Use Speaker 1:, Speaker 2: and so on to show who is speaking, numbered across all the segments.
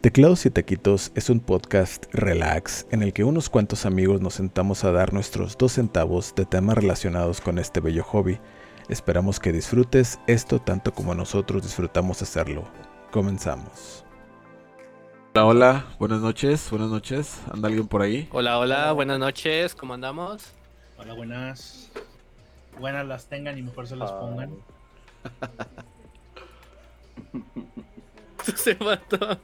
Speaker 1: Teclados y Taquitos es un podcast relax en el que unos cuantos amigos nos sentamos a dar nuestros dos centavos de temas relacionados con este bello hobby. Esperamos que disfrutes esto tanto como nosotros disfrutamos hacerlo. Comenzamos. Hola, hola, buenas noches, buenas noches. ¿Anda alguien por ahí?
Speaker 2: Hola, hola, buenas noches, ¿cómo andamos?
Speaker 3: Hola, buenas. Buenas las tengan y mejor se las pongan.
Speaker 2: Se mató.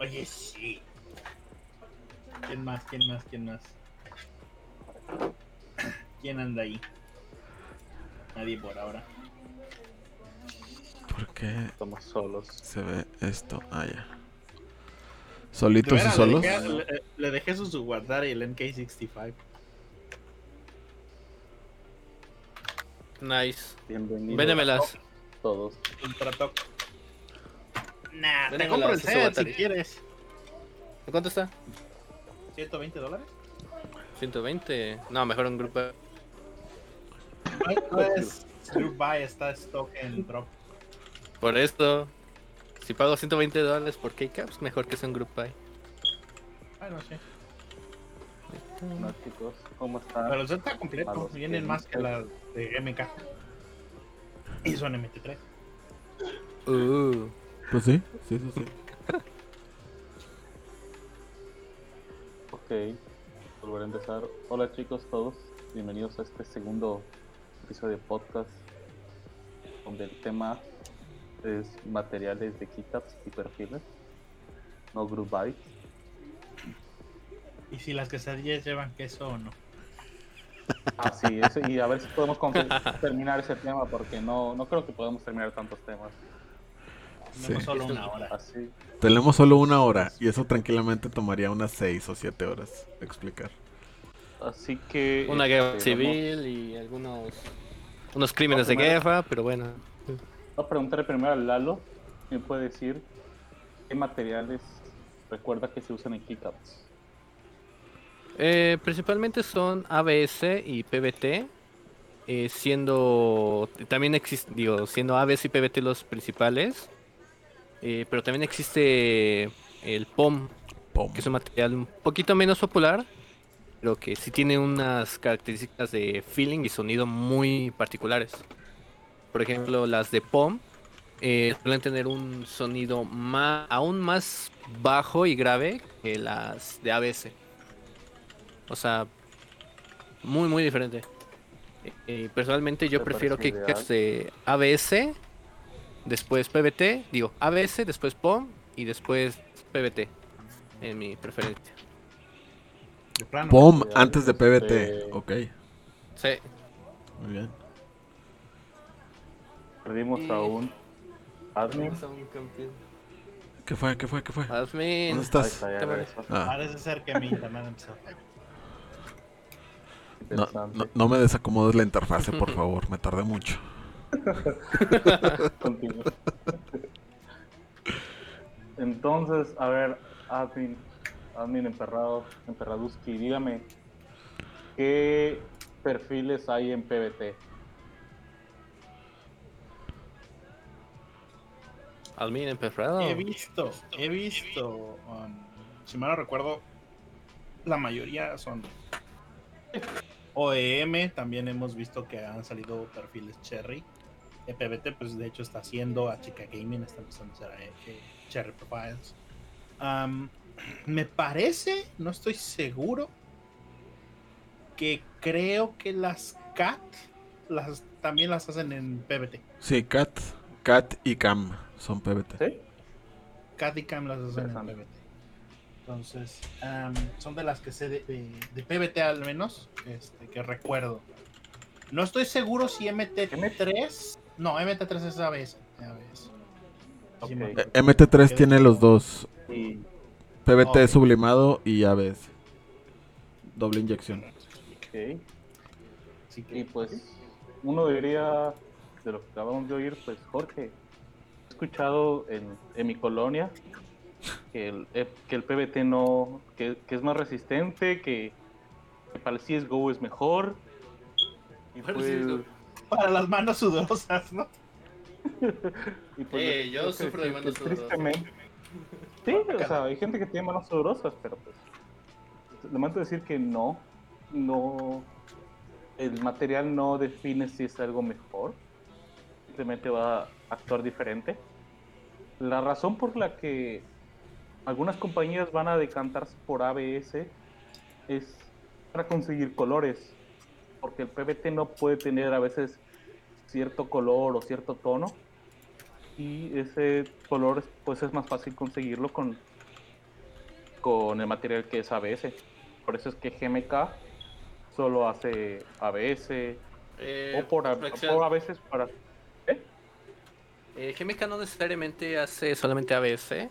Speaker 3: Oye, sí. ¿Quién más? ¿Quién más? ¿Quién más? ¿Quién anda ahí? Nadie por ahora.
Speaker 1: ¿Por qué
Speaker 4: Estamos solos.
Speaker 1: se ve esto? Ah, ya. ¿Solitos y solos?
Speaker 3: Le dejé, le- le dejé su su guardar y el MK65.
Speaker 2: Nice.
Speaker 4: Bienvenidos
Speaker 2: Véndemelas.
Speaker 4: todos.
Speaker 3: Ultra top. Nah, te compro el set si quieres.
Speaker 2: ¿En cuánto está?
Speaker 3: 120 dólares.
Speaker 2: 120. No, mejor un grupo.
Speaker 3: Pues, Group Buy está stock en drop.
Speaker 2: Por esto, si pago 120 dólares por K-Caps, mejor que sea un group buy.
Speaker 3: Ay, no sé.
Speaker 4: Hola chicos, ¿cómo están?
Speaker 3: Pero el set está completo. Vienen más que las de MK. Y son MT3.
Speaker 2: Uh,
Speaker 1: Pues sí, sí, sí, sí.
Speaker 4: Ok, volveré a empezar. Hola chicos todos, bienvenidos a este segundo episodio de podcast donde el tema es materiales de keycaps y perfiles, no group bytes.
Speaker 3: Y si las quesadillas llevan queso o no.
Speaker 4: Así es, y a ver si podemos terminar ese tema porque no, no creo que podamos terminar tantos temas.
Speaker 3: Tenemos
Speaker 1: Sí.
Speaker 3: solo una hora.
Speaker 4: Así,
Speaker 1: Tenemos solo una hora y eso tranquilamente tomaría unas seis o siete horas explicar.
Speaker 4: así que...
Speaker 2: una guerra
Speaker 4: este,
Speaker 2: civil y algunos unos crímenes de guerra, pero bueno.
Speaker 4: Voy a preguntarle primero a Lalo, ¿me puede decir qué materiales recuerda que se usan en keycaps?
Speaker 2: Eh, principalmente son ABS y PBT, eh, siendo también existe, digo, siendo ABS y PBT los principales, eh, pero también existe el POM, que es un material un poquito menos popular, pero que sí tiene unas características de feeling y sonido muy particulares. Por ejemplo, las de POM eh, suelen tener un sonido ma- aún más bajo y grave que las de ABS. O sea, muy, muy diferente. Eh, personalmente yo prefiero que de ABS, después PBT, digo ABS, después POM y después PBT, en mi preferencia.
Speaker 3: De plano.
Speaker 1: POM antes de
Speaker 4: este-
Speaker 1: PBT. Ok,
Speaker 2: Sí.
Speaker 1: muy bien.
Speaker 4: Perdimos
Speaker 2: Y-
Speaker 4: a un admin.
Speaker 1: ¿Qué fue? ¿Qué fue? ¿Qué fue?
Speaker 2: Admin.
Speaker 1: ¿Dónde estás?
Speaker 4: está, ya.
Speaker 1: Ah,
Speaker 3: Parece ser que mi internet empezó
Speaker 1: no, no, no me desacomodes la interfase, por favor. Me tardé mucho.
Speaker 4: Continúa. Entonces, a ver, admin, admin emperrado, emperraduski, dígame, ¿qué perfiles hay en PBT?
Speaker 2: Admin emperrado.
Speaker 3: He visto, he visto, um, si mal no recuerdo, la mayoría son OEM, también hemos visto que han salido perfiles Cherry. EPBT, pues de hecho está haciendo, a Chica Gaming está empezando a hacer eh, Cherry Profiles. Um, me parece, no estoy seguro, que creo que las CAT las, también las hacen en PBT.
Speaker 1: Sí, Cat, Cat y Cam son PBT.
Speaker 4: ¿Sí?
Speaker 3: Cat y Cam las hacen en. PBT. Entonces, am, son de las que sé de, de- de PBT al menos, este, que recuerdo. No estoy seguro si MT3. No, MT3 es ABS. ABS. Sí, me
Speaker 4: Ok.
Speaker 3: acuerdo.
Speaker 1: Eh, MT3 tiene los dos.
Speaker 4: Y
Speaker 1: PBT
Speaker 3: Ok.
Speaker 1: sublimado y ABS. Doble inyección.
Speaker 4: ok.
Speaker 3: Así que,
Speaker 4: Y pues uno diría, de lo que acabamos de oír, pues Jorge, he escuchado en, en mi colonia que el, eh, que el PBT no, que, que es más resistente, que, que para el CSGO es mejor. Y
Speaker 2: Para el
Speaker 4: pues,
Speaker 3: para las manos sudorosas, ¿no?
Speaker 4: y pues,
Speaker 2: Eh, yo sufro de manos sudorosas.
Speaker 4: Tristemente, Sí, o sea, hay gente que tiene manos sudorosas, pero pues. Lamento decir que no. No. El material no define si es algo mejor. Simplemente va a actuar diferente. La razón por la que algunas compañías van a decantarse por ABS es para conseguir colores. Porque el PBT no puede tener a veces cierto color o cierto tono y ese color pues es más fácil conseguirlo con, con el material que es ABS. Por eso es que GMK solo hace ABS
Speaker 2: Eh,
Speaker 4: o por, a- veces para... ¿Eh?
Speaker 2: Eh, GMK no necesariamente hace solamente ABS.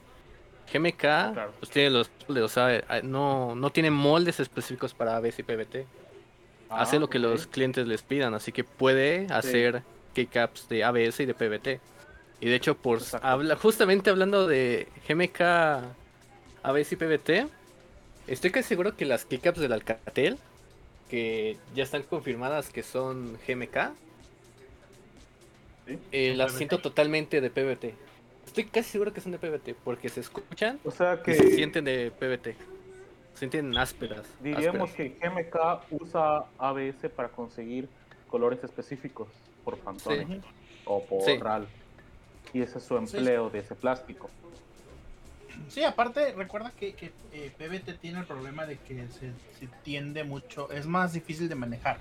Speaker 2: GMK
Speaker 4: Claro.
Speaker 2: pues tiene los o sea, eh, no, no tiene moldes específicos para ABS y PBT. hace
Speaker 4: Ah,
Speaker 2: lo que los clientes les pidan, así que puede hacer keycaps de ABS y de PBT. Y de hecho, por habla, justamente hablando de GMK, ABS y PBT, estoy casi seguro que las keycaps del Alcatel, que ya están confirmadas que son GMK,
Speaker 4: Sí.
Speaker 2: eh, las
Speaker 3: PBT.
Speaker 2: siento totalmente de PBT. Estoy casi seguro que son de PBT, porque se escuchan
Speaker 4: O sea
Speaker 2: y
Speaker 4: que
Speaker 2: se sienten de PBT. Se sienten ásperas.
Speaker 4: diríamos
Speaker 2: ásperas.
Speaker 4: que GMK usa ABS para conseguir colores específicos por Pantone o por
Speaker 2: Sí.
Speaker 4: RAL. Y ese es su empleo de ese plástico.
Speaker 3: Sí, aparte, recuerda que, que, eh, PBT tiene el problema de que se, se tiende mucho, es más difícil de manejar.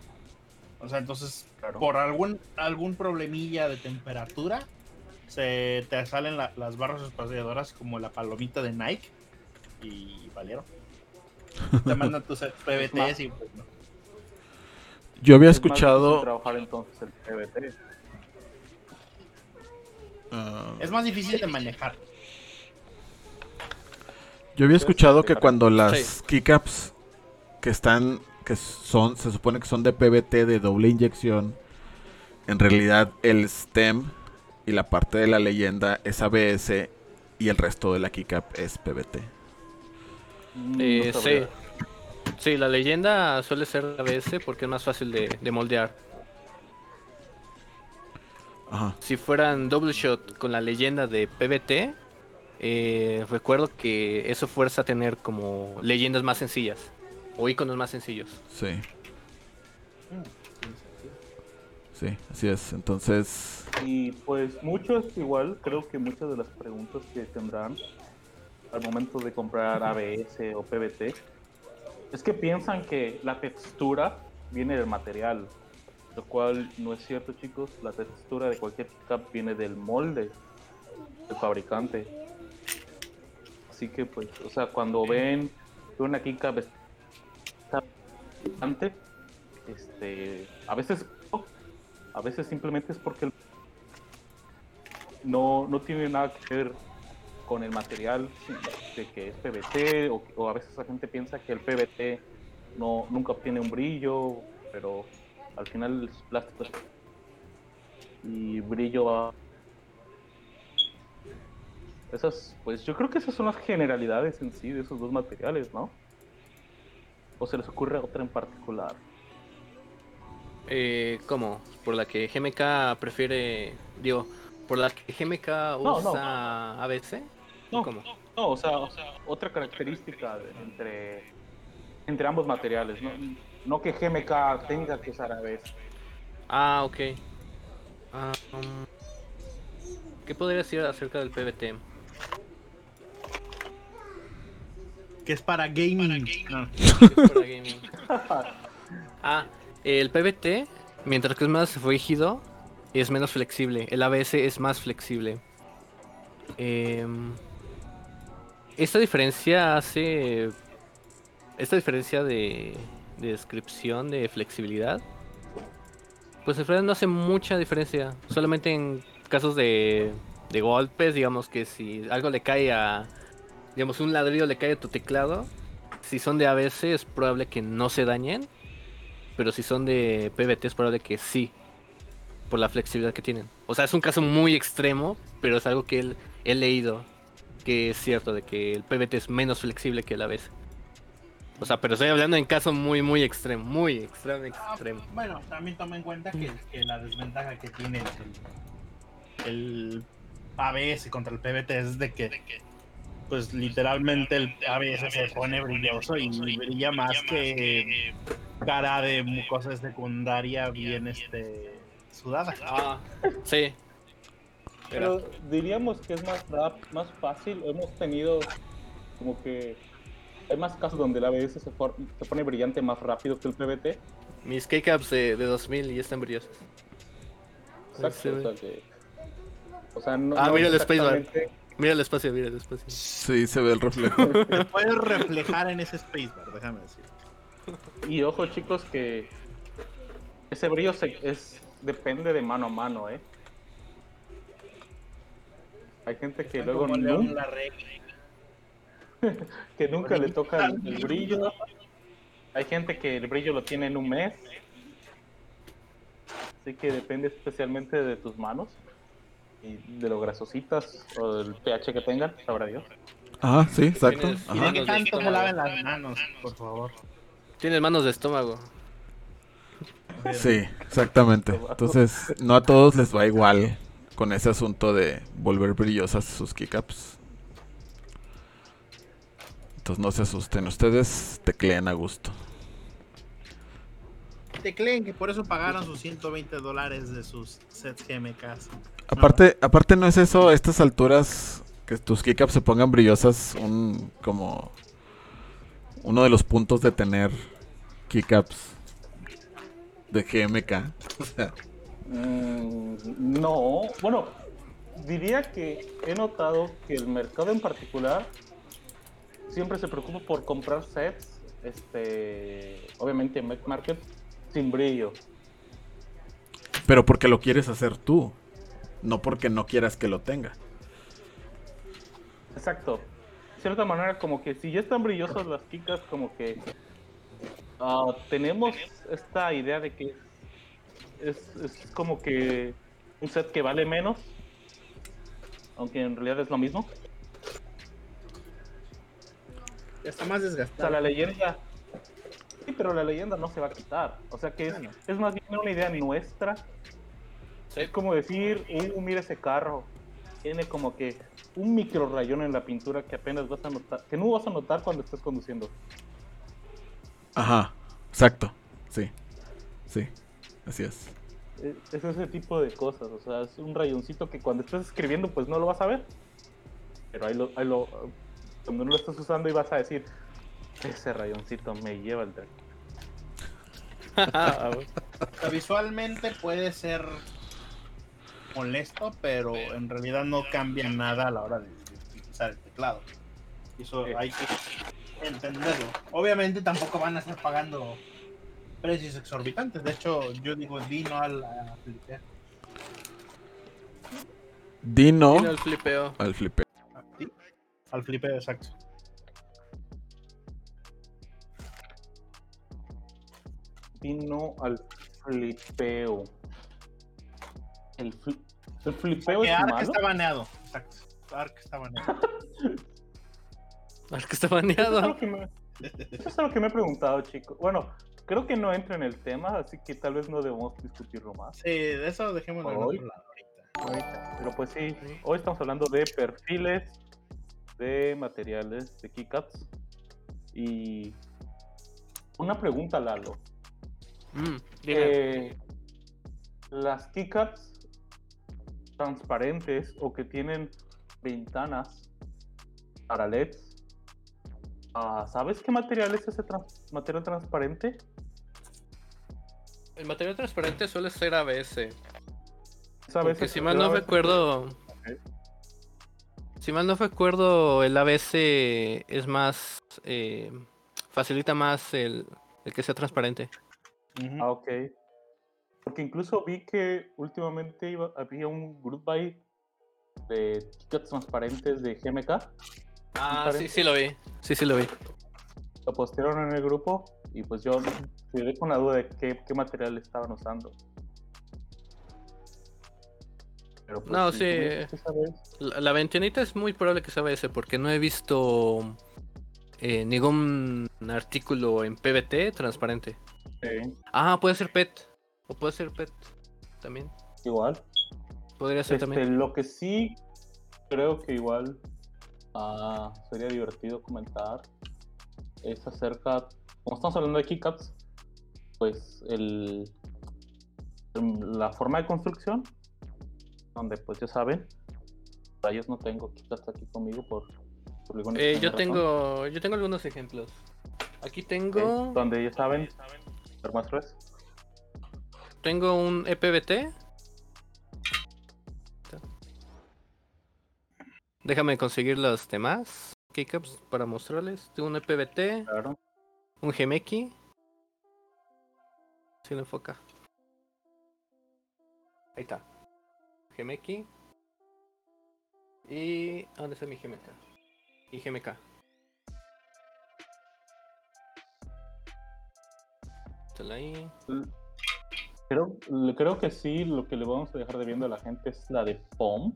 Speaker 3: O sea, entonces,
Speaker 4: Claro.
Speaker 3: por algún algún problemilla de temperatura, se te salen la- las barras espaciadoras como la palomita de Nike y valieron. Te mandan tus PBTs y pues no.
Speaker 1: Yo había
Speaker 4: Es más difícil
Speaker 1: escuchado.
Speaker 4: trabajar entonces el PBT.
Speaker 1: ah,
Speaker 3: Es más difícil de manejar.
Speaker 1: Yo había escuchado que
Speaker 4: Sí.
Speaker 1: cuando las keycaps que están, que son, se supone que son de PBT de doble inyección, en realidad el stem y la parte de la leyenda es ABS y el resto de la keycap es PBT.
Speaker 4: Mm,
Speaker 2: Eh,
Speaker 4: no
Speaker 2: sí. Sí, la leyenda suele ser ABS porque es más fácil de, de moldear.
Speaker 1: Ajá.
Speaker 2: Si fueran double shot con la leyenda de PBT, eh, recuerdo que eso fuerza a tener como leyendas más sencillas o iconos más sencillos.
Speaker 1: Sí. Sí, así es. Entonces,
Speaker 4: Y pues muchos, igual, creo que muchas de las preguntas que tendrán al momento de comprar ABS o PBT es que piensan que la textura viene del material, lo cual no es cierto, chicos. La textura de cualquier cap viene del molde del fabricante. Así que, pues, o sea, cuando ven una está antes, este, a veces a veces simplemente es porque el- no, no tiene nada que ver con el material de que es PVC o, o a veces la gente piensa que el PVT no, nunca obtiene un brillo, pero al final es plástico y brillo va... Esas, pues yo creo que esas son las generalidades en sí de esos dos materiales, ¿no? ¿O se les ocurre otra en particular?
Speaker 2: Eh, ¿Cómo? Por la que GMK prefiere, digo, por la que GMK
Speaker 4: No, no.
Speaker 2: usa ABS.
Speaker 4: No,
Speaker 2: ¿Cómo?
Speaker 4: No, o sea, o sea, otra característica de- entre, entre ambos materiales, no, no que GMK tenga que usar ABS.
Speaker 2: Ah, ok. Ah, um, ¿Qué podría decir acerca del PBT?
Speaker 3: Que es para gaming. No.
Speaker 2: Para gaming. Ah, el PBT, mientras que es más rígido, es menos flexible. El ABS es más flexible. Em, esta diferencia hace. Esta diferencia de, de descripción de flexibilidad. Pues en realidad no hace mucha diferencia. Solamente en casos de, de golpes, digamos que si algo le cae a. Digamos, un ladrillo le cae a tu teclado. Si son de ABS es probable que no se dañen. Pero si son de PBT es probable que sí. Por la flexibilidad que tienen. O sea, es un caso muy extremo. Pero es algo que él- he leído. Que es cierto de que el PBT es menos flexible que el ABS. O sea, pero estoy hablando en caso muy, muy extremo. Muy extremo,
Speaker 3: Ah,
Speaker 2: extremo.
Speaker 3: bueno, también toma en cuenta que, que la desventaja que tiene el, el ABS contra el PBT es de que pues literalmente el ABS se pone brilloso y brilla más que cara de mucosa secundaria bien este sudada.
Speaker 2: Ah, sí.
Speaker 4: Pero diríamos que es más rap, más fácil. Hemos tenido como que hay más casos donde el ABS se, for- se pone brillante más rápido que el PBT.
Speaker 2: Mis K-Caps de, de 2000 y están brillosos.
Speaker 4: Exacto,
Speaker 2: Sí.
Speaker 4: o sea que. O sea, no.
Speaker 2: Ah,
Speaker 4: no
Speaker 2: mira el Spacebar. Mira el espacio, mira el espacio.
Speaker 1: Sí, se ve el reflejo.
Speaker 3: Te puedes reflejar en ese spacebar, déjame decir.
Speaker 4: Y ojo, chicos, que ese brillo se- es depende de mano a mano, ¿eh? Hay gente que luego nunca, que nunca le toca el, el brillo. Hay gente que el brillo lo tiene en un mes. Así que depende especialmente de tus manos y de lo grasositas o del pH que tengan, sabrá Dios.
Speaker 1: Ajá, sí, exacto.
Speaker 3: Y de que tanto se laven las manos, por favor.
Speaker 2: Tienes manos de estómago.
Speaker 1: Sí, exactamente. Entonces, no a todos les va igual con ese asunto de volver brillosas sus keycaps. Entonces no se asusten, ustedes tecleen a gusto.
Speaker 3: Tecleen que por eso pagaron sus 120 dólares de sus sets GMKs.
Speaker 1: Aparte, aparte no es eso a estas alturas que tus keycaps se pongan brillosas un como uno de los puntos de tener keycaps de GMK.
Speaker 4: Mm, no, bueno, diría que he notado que el mercado en particular siempre se preocupa por comprar sets, este, obviamente en Market, sin brillo.
Speaker 1: pero porque lo quieres hacer tú, no porque no quieras que lo tenga.
Speaker 4: Exacto. De cierta manera, como que si ya están brillosas las chicas, como que ah, tenemos esta idea de que es, es como que un set que vale menos, aunque en realidad es lo mismo.
Speaker 3: Está más
Speaker 4: O sea,
Speaker 3: desgastado.
Speaker 4: la leyenda. Sí, pero la leyenda no se va a quitar. O sea que es, es más bien una idea nuestra. Es como decir, uh, mira ese carro. Tiene como que un micro rayón en la pintura que apenas vas a notar, que no vas a notar cuando estés conduciendo.
Speaker 1: Ajá, exacto. Sí, sí, así es.
Speaker 4: Es, es ese tipo de cosas. O sea, es un rayoncito que cuando estés escribiendo, pues no lo vas a ver. Pero ahí lo, ahí lo cuando no lo estás usando y vas a decir, ese rayoncito me lleva el tren.
Speaker 2: Ah,
Speaker 3: O sea, visualmente puede ser molesto, pero en realidad no cambia nada a la hora de, utilizar el teclado. Y Eso
Speaker 4: Sí.
Speaker 3: hay que entenderlo. Obviamente tampoco van a estar pagando precios exorbitantes. De hecho, yo digo Dino al a flipear.
Speaker 1: Dino
Speaker 2: el flipeo.
Speaker 1: al flipeo.
Speaker 3: ¿Sí? Al flipeo, exacto.
Speaker 4: Vino al flipeo. El, el flipeo
Speaker 3: Que
Speaker 4: es
Speaker 3: Ark
Speaker 4: malo.
Speaker 3: está baneado. Exacto. Ark está baneado.
Speaker 2: Que está
Speaker 4: Eso es,
Speaker 2: baneado.
Speaker 4: que me, eso es algo que me he preguntado, chicos. Bueno, creo que no entra en el tema, así que tal vez no debemos discutirlo más.
Speaker 3: Sí, de eso dejémoslo en otro lado ahorita.
Speaker 4: Pero pues sí, hoy estamos hablando de perfiles, de materiales, de keycaps. Y una pregunta, Lalo.
Speaker 2: Mm.
Speaker 4: Eh, las keycaps transparentes o que tienen ventanas para LEDs, ah, ¿sabes qué material es ese trans- material transparente?
Speaker 2: El material transparente suele ser ABS.
Speaker 4: ¿Sabes?
Speaker 2: Porque si mal no recuerdo.
Speaker 4: Ok.
Speaker 2: Si mal no recuerdo, el ABS es más. eh, facilita más el, el que sea transparente.
Speaker 4: Ah, ok. Porque incluso vi que últimamente iba- había un group buy de keycaps transparentes de GMK.
Speaker 2: Ah, sí, sí lo vi. Sí, sí lo vi.
Speaker 4: Lo postearon en el grupo y pues yo quedé con la duda de qué, qué material estaban usando. Pero, pues,
Speaker 2: No, sí. La, la ventanita es muy probable que sea ABS porque no he visto eh, ningún artículo en PBT transparente.
Speaker 4: sí,
Speaker 2: Ah, puede ser PET. O puede ser PET también.
Speaker 4: igual.
Speaker 2: Podría ser
Speaker 4: Este,
Speaker 2: también.
Speaker 4: lo que sí creo que igual ah, sería divertido comentar es acerca, como estamos hablando de keycaps, pues el, la forma de construcción, donde pues ya saben, rayos no tengo keycaps aquí conmigo por, por alguna
Speaker 2: Eh, yo
Speaker 4: razón.
Speaker 2: tengo, yo tengo algunos ejemplos. Aquí tengo,
Speaker 4: donde ya saben, tres.
Speaker 2: Tengo un EPBT. Déjame conseguir los demás keycaps para mostrarles. Tengo un EPBT,
Speaker 4: Claro.
Speaker 2: un Gemeki. Si lo enfoca. Ahí está. Gemeki. Y. ¿Dónde está mi GMK? Y GMK. Está ahí.
Speaker 4: Creo, creo que sí, lo que le vamos a dejar de viendo a la gente es la de POM.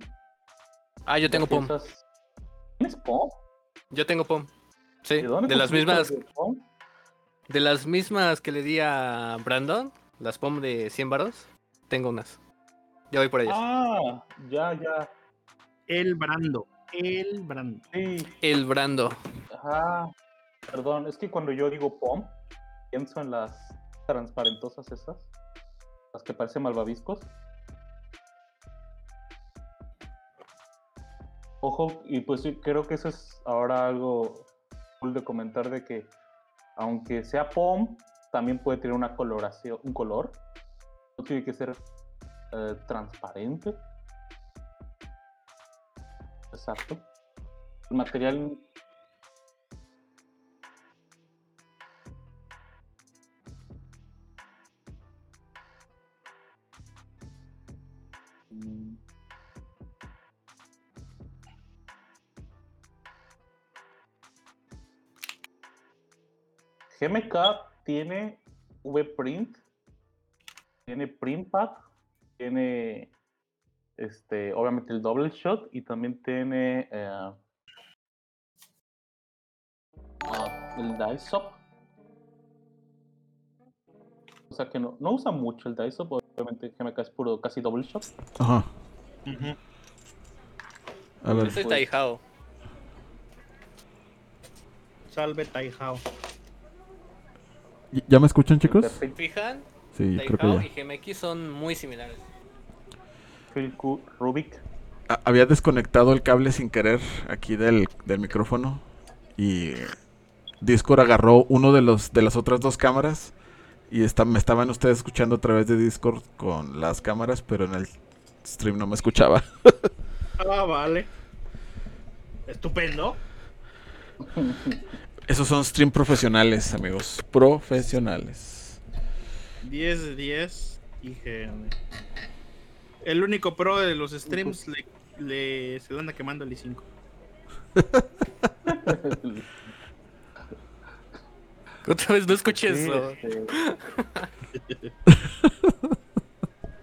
Speaker 2: Ah, yo tengo POM.
Speaker 4: Esas- ¿Tienes POM?
Speaker 2: Yo tengo POM. Sí,
Speaker 4: ¿De dónde
Speaker 2: de las mismas,
Speaker 4: de POM?
Speaker 2: de las mismas que le di a Brandon, las POM de 100 varos, tengo unas. Ya voy por ellas.
Speaker 4: Ah, ya, ya.
Speaker 3: El Brando. El Brando.
Speaker 4: Sí,
Speaker 2: El Brando.
Speaker 4: ajá. Perdón, es que cuando yo digo POM, pienso en las transparentosas esas, las que parecen malvaviscos. Ojo, y pues creo que eso es ahora algo cool de comentar de que aunque sea POM, también puede tener una coloración, un color. No tiene que ser eh, transparente. Exacto. El material GMK tiene VPrint, tiene PrintPad, tiene este, obviamente el double shot y también tiene eh, el Dysop. O sea que no, no usa mucho el Dysop, obviamente GMK es puro casi double shot.
Speaker 1: Ajá. A ver,
Speaker 2: Yo soy
Speaker 4: pues-
Speaker 2: Taihao.
Speaker 3: Salve Taihao.
Speaker 1: ¿Y- ¿ya me escuchan chicos?
Speaker 4: Perfecto.
Speaker 2: ¿Fijan?
Speaker 1: Sí, creo que
Speaker 2: y
Speaker 1: ya.
Speaker 2: Gemeki son muy similares.
Speaker 4: Phil Q, Rubik.
Speaker 1: A- Había desconectado el cable sin querer aquí del, del micrófono y Discord agarró uno de los de las otras dos cámaras y está, me estaban ustedes escuchando a través de Discord con las cámaras, pero en el stream no me escuchaba.
Speaker 3: Ah, vale. Estupendo.
Speaker 1: Esos son stream profesionales, amigos. Profesionales.
Speaker 3: 10 de 10 IGN. El único pro de los streams le, le- se anda quemando el i5.
Speaker 2: Otra vez no escuché
Speaker 4: Sí,
Speaker 2: eso.
Speaker 4: este,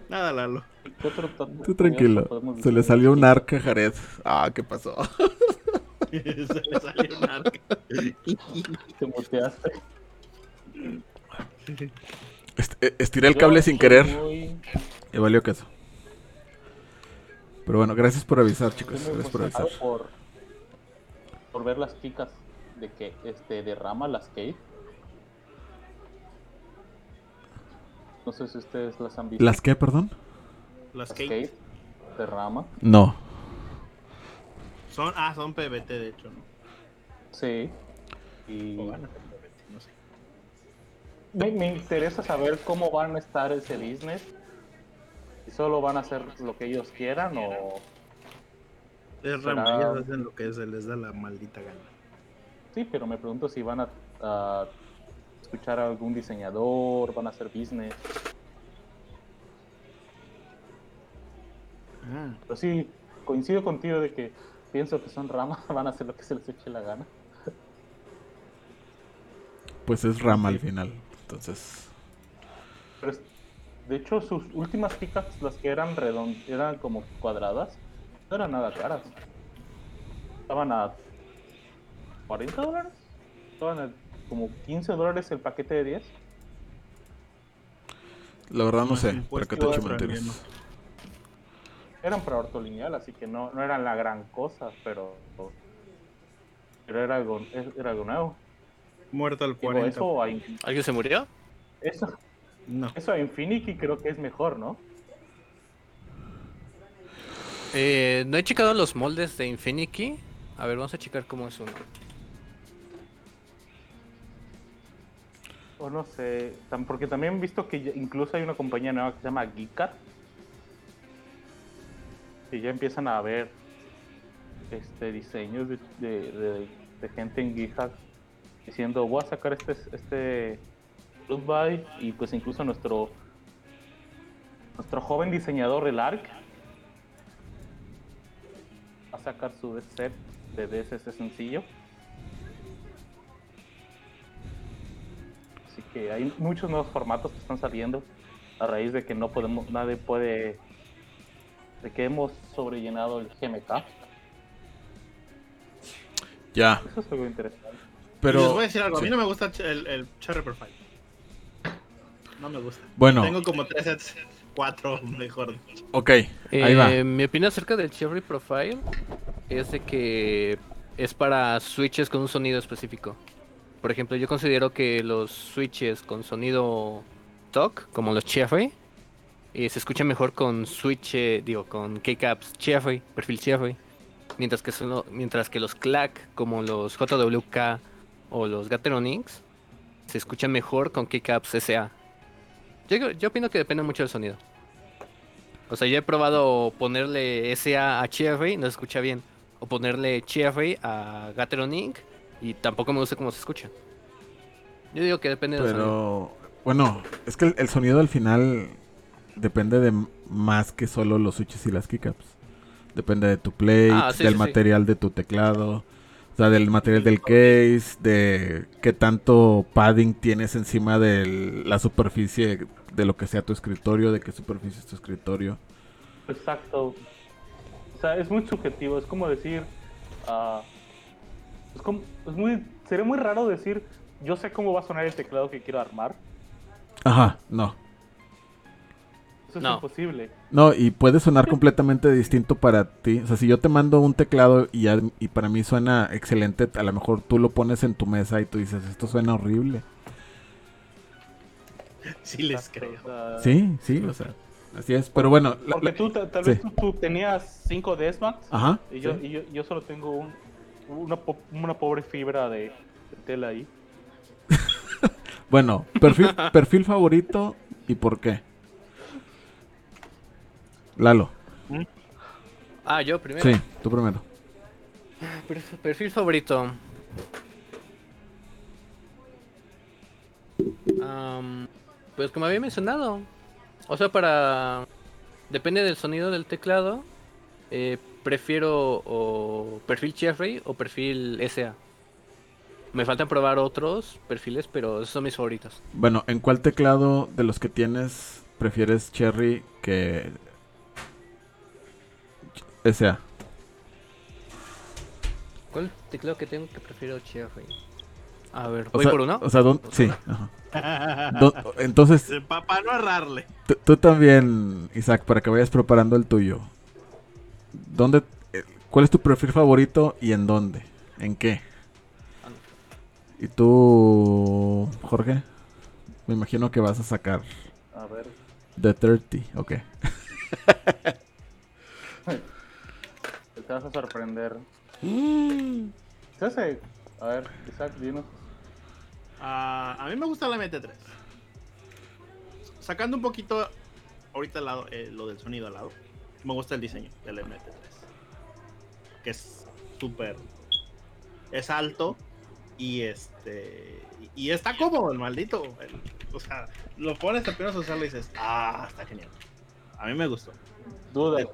Speaker 3: Nada, Lalo.
Speaker 4: ¿qué otro dato
Speaker 1: Tú tranquilo. Se le salió un arca a Jared. Ah, ¿qué pasó?
Speaker 3: se le salió un arca.
Speaker 4: Te muteaste.
Speaker 1: Est- eh, estiré el cable sin querer y valió queso. Pero bueno, gracias por avisar, chicos. Gracias por avisar.
Speaker 4: por, por ver las chicas de que este de Rama, las Kate. No sé si ustedes las han visto.
Speaker 1: ¿Las qué, perdón?
Speaker 3: Las
Speaker 4: Las
Speaker 3: Kate
Speaker 4: Kate de Rama.
Speaker 1: No.
Speaker 3: Son, ah, son PBT de hecho, ¿no?
Speaker 4: Sí. Y
Speaker 3: O van a ser PBT, no sé.
Speaker 4: me, me interesa saber cómo van a estar ese business. Si solo van a hacer lo que ellos quieran o...
Speaker 3: Es rama, ellas hacen lo que se les da la maldita gana.
Speaker 4: Sí, pero me pregunto si van a, a escuchar a algún diseñador, van a hacer business.
Speaker 3: Ah,
Speaker 4: Pero sí, coincido contigo de que pienso que son ramas, van a hacer lo que se les eche la gana.
Speaker 1: Pues es rama al final. Entonces.
Speaker 4: Pero es- de hecho, sus últimas pickups, las que eran redondas, eran como cuadradas, no eran nada caras. Estaban a 40 dólares. Estaban a como 15 dólares el paquete de 10.
Speaker 1: La verdad no sé, para qué te echo
Speaker 3: australianos.
Speaker 4: Eran para ortolineal, así que no, no eran la gran cosa, pero pero era algo, era algo nuevo.
Speaker 3: Muerto al
Speaker 4: Digo,
Speaker 3: 40.
Speaker 4: eso, a,
Speaker 2: ¿Alguien se murió?
Speaker 4: eso,
Speaker 3: No.
Speaker 4: eso a Infinity creo que es mejor, ¿no?
Speaker 2: Eh, no he checado los moldes de Infinity. A ver, vamos a checar cómo es uno.
Speaker 4: O no sé, porque también he visto que incluso hay una compañía nueva que se llama Geekat. Que ya empiezan a ver este diseños de, gente en GitHub diciendo voy a sacar este este Blood Buy", y pues incluso nuestro nuestro joven diseñador el ARC va a sacar su set de DSS sencillo. Así que hay muchos nuevos formatos que están saliendo a raíz de que no podemos, nadie puede, de que hemos sobrellenado el GMK.
Speaker 1: Ya,
Speaker 4: Eso es algo interesante.
Speaker 1: pero...
Speaker 3: Y les voy a decir algo. A mí no me gusta el, el Cherry Profile. No me gusta.
Speaker 1: Bueno,
Speaker 3: Tengo como tres sets. Cuatro, mejor. dicho.
Speaker 1: ok, ahí va.
Speaker 2: Eh, Mi opinión acerca del Cherry Profile es de que es para switches con un sonido específico. Por ejemplo, yo considero que los switches con sonido TOC, como los Cherry, eh, se escuchan mejor con switch, eh, digo, con keycaps Cherry, perfil Cherry. Mientras que, son lo- mientras que los clack, como los JWK o los Gateronix, se escuchan mejor con keycaps SA. Yo, yo opino que depende mucho del sonido. O sea, yo he probado ponerle SA a Cherry, no se escucha bien. O ponerle Cherry a Gateron Inc. y tampoco me gusta cómo se escucha. Yo digo que depende del sonido.
Speaker 1: Pero, bueno, es que el, el sonido al final depende de m- más que solo los switches y las keycaps. Depende de tu plate,
Speaker 2: Ah, sí,
Speaker 1: del
Speaker 2: sí, sí.
Speaker 1: material de tu teclado, o sea, del material del case, de qué tanto padding tienes encima de la superficie de lo que sea tu escritorio, de qué superficie es tu escritorio.
Speaker 4: Exacto. O sea, es muy subjetivo. Es como decir. ah, es, como, es muy. Sería muy raro decir. Yo sé cómo va a sonar el teclado que quiero armar.
Speaker 1: Ajá, no.
Speaker 4: Eso es
Speaker 2: No.
Speaker 4: imposible.
Speaker 1: No, y puede sonar completamente distinto para ti. O sea, si yo te mando un teclado y, ya- y para mí suena excelente, a lo mejor tú lo pones en tu mesa y tú dices, esto suena horrible.
Speaker 3: Sí les creo.
Speaker 1: Sí, sí, o sea, así es. Pero bueno, la-
Speaker 4: Porque tú ta- tal
Speaker 1: sí.
Speaker 4: vez tú, tú tenías 5 Desmax
Speaker 1: ajá.
Speaker 4: y, yo,
Speaker 1: sí.
Speaker 4: y yo, yo solo tengo un, una, po- una pobre fibra de, de tela ahí.
Speaker 1: Bueno, perfil, perfil favorito y por qué. Lalo,
Speaker 2: Ah, yo primero.
Speaker 1: sí, tú primero.
Speaker 2: Perf- Perfil favorito. Am, pues como había mencionado. O sea, para... Depende del sonido del teclado. eh, prefiero o perfil Cherry o perfil SA. Me faltan probar otros perfiles, pero esos son mis favoritos.
Speaker 1: Bueno, ¿en cuál teclado de los que tienes prefieres Cherry que SA?
Speaker 2: ¿Cuál teclado que tengo que prefiero Cherry? A ver,
Speaker 1: O
Speaker 2: ¿voy
Speaker 1: sea,
Speaker 2: por uno?
Speaker 1: O sea, ¿dónde- sí. ajá. Entonces,
Speaker 3: Para no errarle.
Speaker 1: Tú, tú también, Isaac, para que vayas preparando el tuyo. ¿Dónde, eh, ¿Cuál es tu perfil favorito y en dónde? ¿En qué? ¿Y tú, Jorge? Me imagino que vas a sacar
Speaker 4: A ver.
Speaker 1: The 30, ok.
Speaker 4: Te vas a sorprender. ¿Qué hace? A ver, Isaac, dinos.
Speaker 3: Ah, a mí me gusta la MT3. Sacando un poquito ahorita al lado, eh, lo del sonido al lado, me gusta el diseño del MT3. Que es súper. Es alto y este. Y está cómodo el maldito. el- o sea, lo pones apenas a usarlo y dices, ah, está genial. A mí me gustó.
Speaker 4: Duda,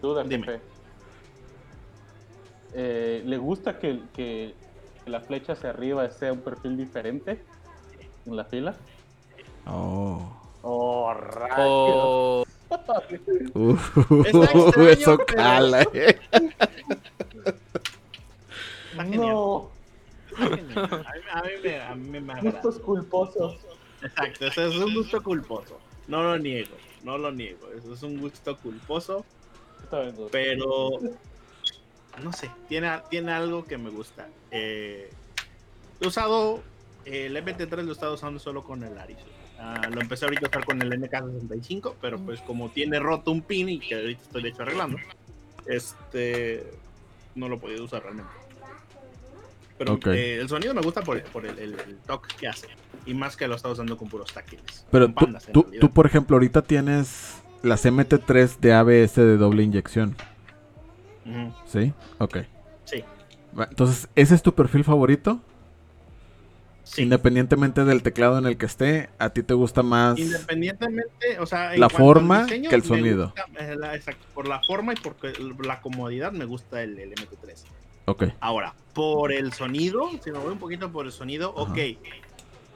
Speaker 4: duda,
Speaker 3: Dime.
Speaker 4: jefe. Eh, ¿Le gusta que, que la flecha hacia arriba sea un perfil diferente en la fila?
Speaker 1: Oh.
Speaker 4: Oh, rayos.
Speaker 2: O...
Speaker 1: Uh,
Speaker 3: Está extraño,
Speaker 1: eso
Speaker 3: pero-
Speaker 1: cala, eh.
Speaker 4: No.
Speaker 3: A mí, a mí me, a mí me
Speaker 4: gustos culposos.
Speaker 3: Exacto, ese es un gusto culposo. No lo niego, no lo niego. Eso es un gusto culposo, pero no sé, tiene, tiene algo que me gusta. Eh, he usado el MP3 lo he estado usando solo con el Aris. Ah, lo empecé ahorita a usar con el MK65, pero pues como tiene roto un pin y que ahorita estoy de hecho arreglando, este no lo he podido usar realmente. Pero eh, el sonido me gusta por, por el, el- el toque que hace. Y más que lo he estado usando con puros táctiles.
Speaker 1: Pero tú, tú, tú, por ejemplo, ahorita tienes las MT3 de ABS de doble inyección, ¿sí? Ok.
Speaker 3: Sí,
Speaker 1: Entonces, ¿ese es tu perfil favorito?
Speaker 3: sí.
Speaker 1: Independientemente del teclado en el que esté, ¿a ti te gusta más?
Speaker 3: Independientemente, o sea, en
Speaker 1: La forma
Speaker 3: diseño,
Speaker 1: que el sonido.
Speaker 3: gusta, eh, la- exacto, por la forma y por la comodidad me gusta el, el MT3.
Speaker 1: Ok.
Speaker 3: Ahora, por el sonido, si me voy un poquito por el sonido,
Speaker 1: Ajá.
Speaker 3: ok.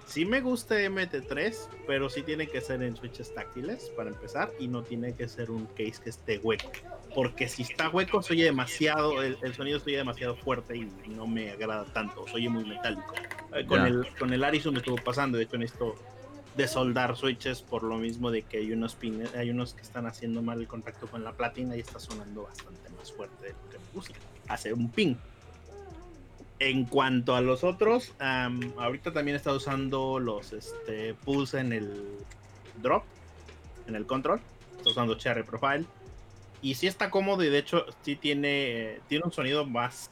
Speaker 3: Sí me gusta MT3, pero sí tiene que ser en switches táctiles para empezar y no tiene que ser un case que esté hueco. Porque si está hueco, se oye demasiado, el, el sonido se oye demasiado fuerte y no me agrada tanto, se oye muy metálico. Eh, con, el, con el Arison me estuvo pasando, de hecho necesito desoldar switches por lo mismo de que hay unos pines, hay unos que están haciendo mal el contacto con la platina y está sonando bastante más fuerte de lo que me gusta. Hace un ping. En cuanto a los otros, ahorita también estado usando los este, pulse en el drop, en el control. Estoy usando Cherry Profile. Y sí está cómodo y de hecho sí tiene, tiene un sonido más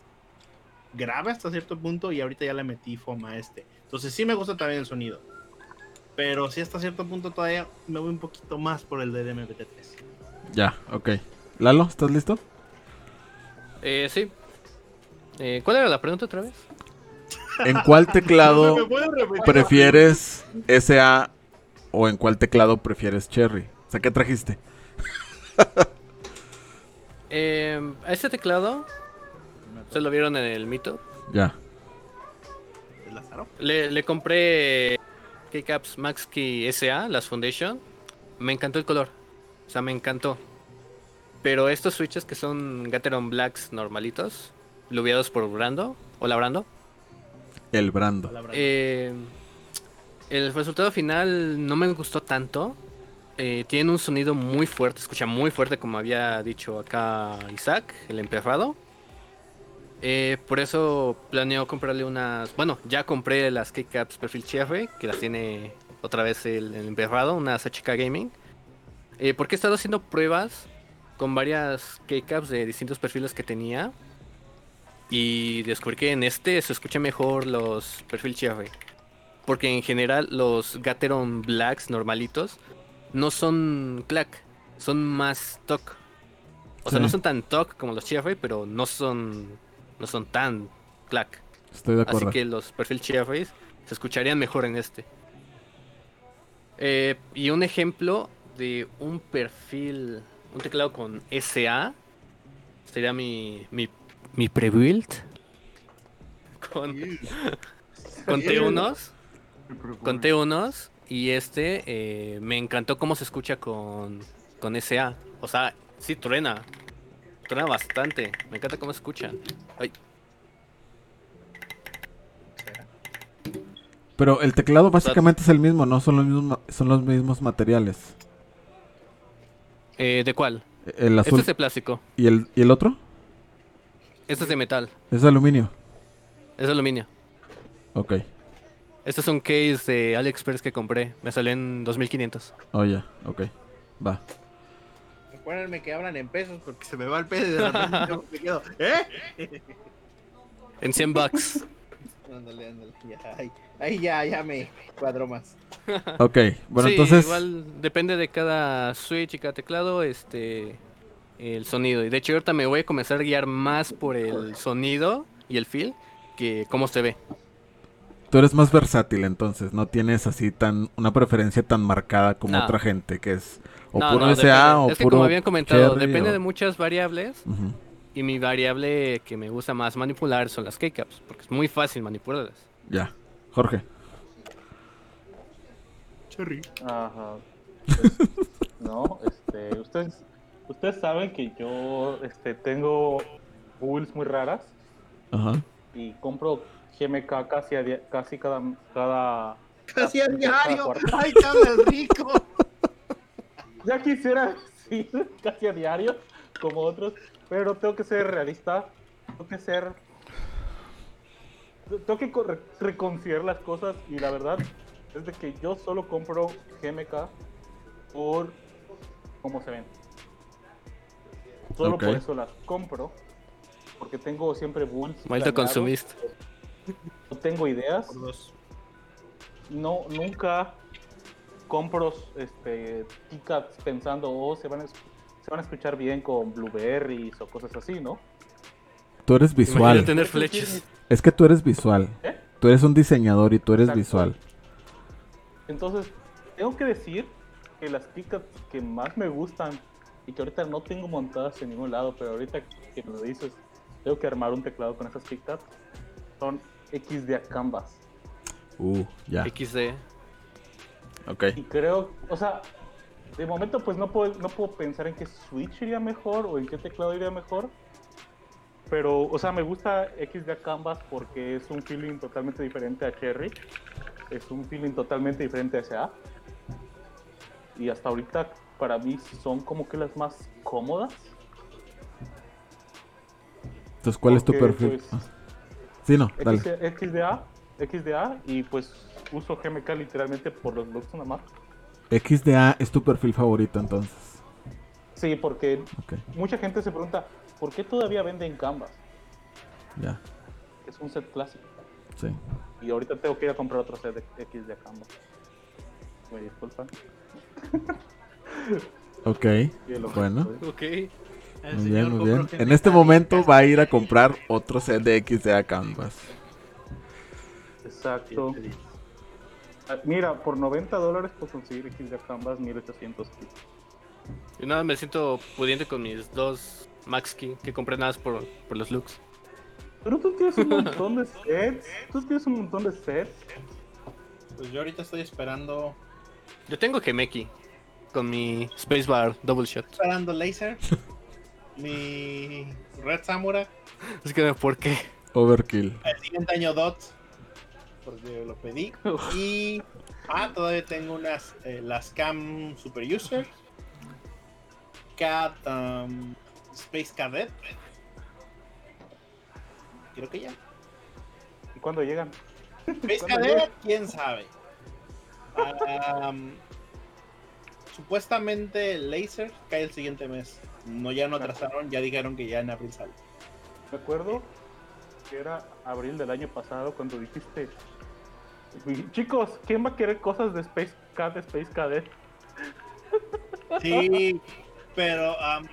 Speaker 3: grave hasta cierto punto y ahorita ya le metí FOM a este. Entonces sí me gusta también el sonido. Pero sí hasta cierto punto todavía me voy un poquito más por el de MPT3.
Speaker 1: Ya, ok. Lalo, ¿estás listo?
Speaker 2: Eh, sí. Eh, ¿Cuál era la pregunta otra vez?
Speaker 1: ¿En cuál teclado prefieres SA o en cuál teclado prefieres Cherry? O sea, ¿qué trajiste?
Speaker 2: Eh, a este teclado, se lo vieron en el mito.
Speaker 1: Ya.
Speaker 3: Lázaro.
Speaker 2: Le, le compré Keycaps Max Key SA, las Foundation. Me encantó el color. O sea, me encantó. Pero estos switches que son Gateron Blacks normalitos, lubiados por Brando, hola Brando,
Speaker 1: El Brando.
Speaker 2: Eh, el resultado final no me gustó tanto. Eh, tiene un sonido muy fuerte, escucha muy fuerte como había dicho acá Isaac, el emperrado. Eh, por eso planeo comprarle unas... Bueno, ya compré las Keycaps Perfil Cherry, que las tiene otra vez el, el emperrado, unas HK Gaming. Eh, porque he estado haciendo pruebas con varias Keycaps de distintos perfiles que tenía. Y descubrí que en este se escucha mejor los Perfil Cherry. Porque en general los Gateron Blacks normalitos no son clack, son más TOC. O sea, no son tan TOC como los Cherry, pero no son, no son tan clack.
Speaker 1: Estoy de
Speaker 2: Así
Speaker 1: acuerdo.
Speaker 2: que los perfil Cherry se escucharían mejor en este. Eh, y un ejemplo de un perfil, un teclado con SA, sería mi, mi, mi pre-build. Con, con T1s. Con T1s. Y este eh, me encantó cómo se escucha con, con SA. O sea, sí truena. Truena bastante. Me encanta cómo se escuchan. Ay,
Speaker 1: Pero el teclado básicamente es el mismo, ¿no? Son los mismos, son los mismos materiales.
Speaker 2: eh, ¿De cuál?
Speaker 1: El
Speaker 2: Este
Speaker 1: azul
Speaker 2: es de plástico.
Speaker 1: y, el, y el otro
Speaker 2: Este es de metal.
Speaker 1: es de aluminio.
Speaker 2: Es de aluminio.
Speaker 1: Ok.
Speaker 2: Este es un case de AliExpress que compré. Me salió en 2500.
Speaker 1: Oh, ya. Ok. Va.
Speaker 3: Recuérdenme que hablan en pesos porque se me va el pedo y de repente yo me quedo. ¿Eh?
Speaker 2: En 100 bucks.
Speaker 3: Ándale, ándale. Ya, ahí, ahí ya, ya me cuadro más.
Speaker 1: Ok. Bueno,
Speaker 2: sí,
Speaker 1: entonces...
Speaker 2: igual depende de cada switch y cada teclado, este, el sonido. Y de hecho ahorita me voy a comenzar a guiar más por el sonido y el feel que cómo se ve.
Speaker 1: Tú eres más versátil, entonces. No tienes así tan... Una preferencia tan marcada como
Speaker 2: No.
Speaker 1: otra gente, que es... O
Speaker 2: No,
Speaker 1: puro
Speaker 2: no,
Speaker 1: SA o
Speaker 2: es que
Speaker 1: puro
Speaker 2: como habían comentado, depende
Speaker 1: o-
Speaker 2: de muchas variables. Y mi variable que me gusta más manipular son las keycaps, porque es muy fácil manipularlas.
Speaker 1: Ya. Jorge.
Speaker 3: Cherry.
Speaker 4: Ajá. Pues, no, este, ustedes, ustedes saben que yo, este, tengo builds muy raras
Speaker 1: Ajá.
Speaker 4: y compro GMK casi a dia- casi cada cada
Speaker 3: Casi a
Speaker 4: cada
Speaker 3: diario.
Speaker 4: cuarto.
Speaker 3: Ay, cabrón rico.
Speaker 4: Ya quisiera decir casi a diario como otros, pero tengo que ser realista. tengo que ser. Tengo que reconciliar las cosas y la verdad es de que yo solo compro GMK por cómo se ven. Solo por eso las compro. Porque tengo siempre bulls.
Speaker 2: Maldito consumista.
Speaker 4: No tengo ideas. No, nunca compro este, tickets pensando, oh, se van, a, se van a escuchar bien con blueberries o cosas así, ¿no?
Speaker 1: Tú eres
Speaker 2: Imagina
Speaker 1: visual.
Speaker 2: tener flechas.
Speaker 1: Es que tú eres visual.
Speaker 4: ¿Eh?
Speaker 1: Tú eres un diseñador y tú eres
Speaker 4: Exacto.
Speaker 1: visual.
Speaker 4: Entonces, tengo que decir que las tickets que más me gustan y que ahorita no tengo montadas en ningún lado, pero ahorita que me lo dices, tengo que armar un teclado con esas tickets, son XDA Canvas.
Speaker 1: Uh, ya.
Speaker 2: XD.
Speaker 1: Ok.
Speaker 4: Y creo, o sea, de momento pues no puedo, no puedo pensar en qué Switch iría mejor o en qué teclado iría mejor. Pero, o sea, me gusta XDA Canvas porque es un feeling totalmente diferente a Cherry. Es un feeling totalmente diferente a SA. Y hasta ahorita para mí son como que las más cómodas.
Speaker 1: Entonces, ¿cuál es tu perfil?
Speaker 4: pues,
Speaker 1: Ah. Sí, no, dale.
Speaker 4: XDA, XDA y pues uso GMK literalmente por los looks nada más.
Speaker 1: XDA es tu perfil favorito entonces.
Speaker 4: Sí, porque mucha gente se pregunta, ¿por qué todavía venden Canvas?
Speaker 1: ya.
Speaker 4: Es un set clásico.
Speaker 1: Sí.
Speaker 4: Y ahorita tengo que ir a comprar otro set de X de Canvas. Me disculpan.
Speaker 1: Ok. Bueno.
Speaker 2: Ok.
Speaker 3: El
Speaker 1: Muy bien, muy bien. En este
Speaker 3: y
Speaker 1: momento va a ir a comprar otro set de XDA Canvas.
Speaker 4: Exacto. Ah, Mira, por 90 dólares puedo conseguir X de Canvas 1800 kits.
Speaker 2: Yo nada me siento pudiente con mis dos Max Key que compré nada más por, por los looks.
Speaker 4: Pero tú tienes un montón de sets. Tú tienes un montón de sets.
Speaker 3: Pues yo ahorita estoy esperando.
Speaker 2: Yo tengo Gemeki con mi Spacebar Double Shot.
Speaker 3: Esperando Laser. mi Red Samurai.
Speaker 2: Así que, ¿por qué?
Speaker 1: Overkill.
Speaker 3: El siguiente año Dot. Porque lo pedí. Y. Ah, todavía tengo unas. eh, las Cam Super User. Cat. um, Space Cadet. Creo que ya.
Speaker 4: ¿Y cuándo llegan?
Speaker 3: Space
Speaker 4: ¿Cuándo
Speaker 3: Cadet, quién sabe. Am, supuestamente el Laser cae el siguiente mes. No, ya no atrasaron, ya dijeron que ya en abril sale.
Speaker 4: Me acuerdo que era abril del año pasado cuando dijiste, chicos, ¿quién va a querer cosas de Space Cat, Space Cadet?
Speaker 3: Sí, pero am,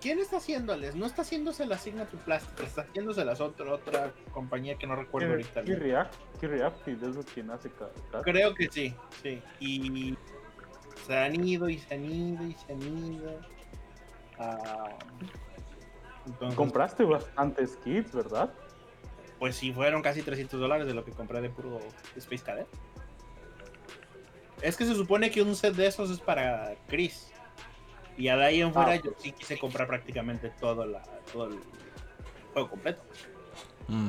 Speaker 3: ¿quién está haciéndoles? No está haciéndose la Signature Plastic, está haciéndose las otra otra compañía que no recuerdo ahorita.
Speaker 4: Key React, Key Reactive es quien hace. Cat.
Speaker 3: Creo que sí, sí. Y se han ido y se han ido y se han ido. Ah, entonces,
Speaker 4: Compraste bastantes kits, ¿verdad?
Speaker 3: pues sí, fueron casi 300 dólares de lo que compré de puro Space Cadet. Es que se supone que un set de esos es para Chris. Y a de ahí en fuera
Speaker 4: Ah,
Speaker 3: yo sí quise comprar prácticamente todo, la, todo el juego completo.
Speaker 1: Mm,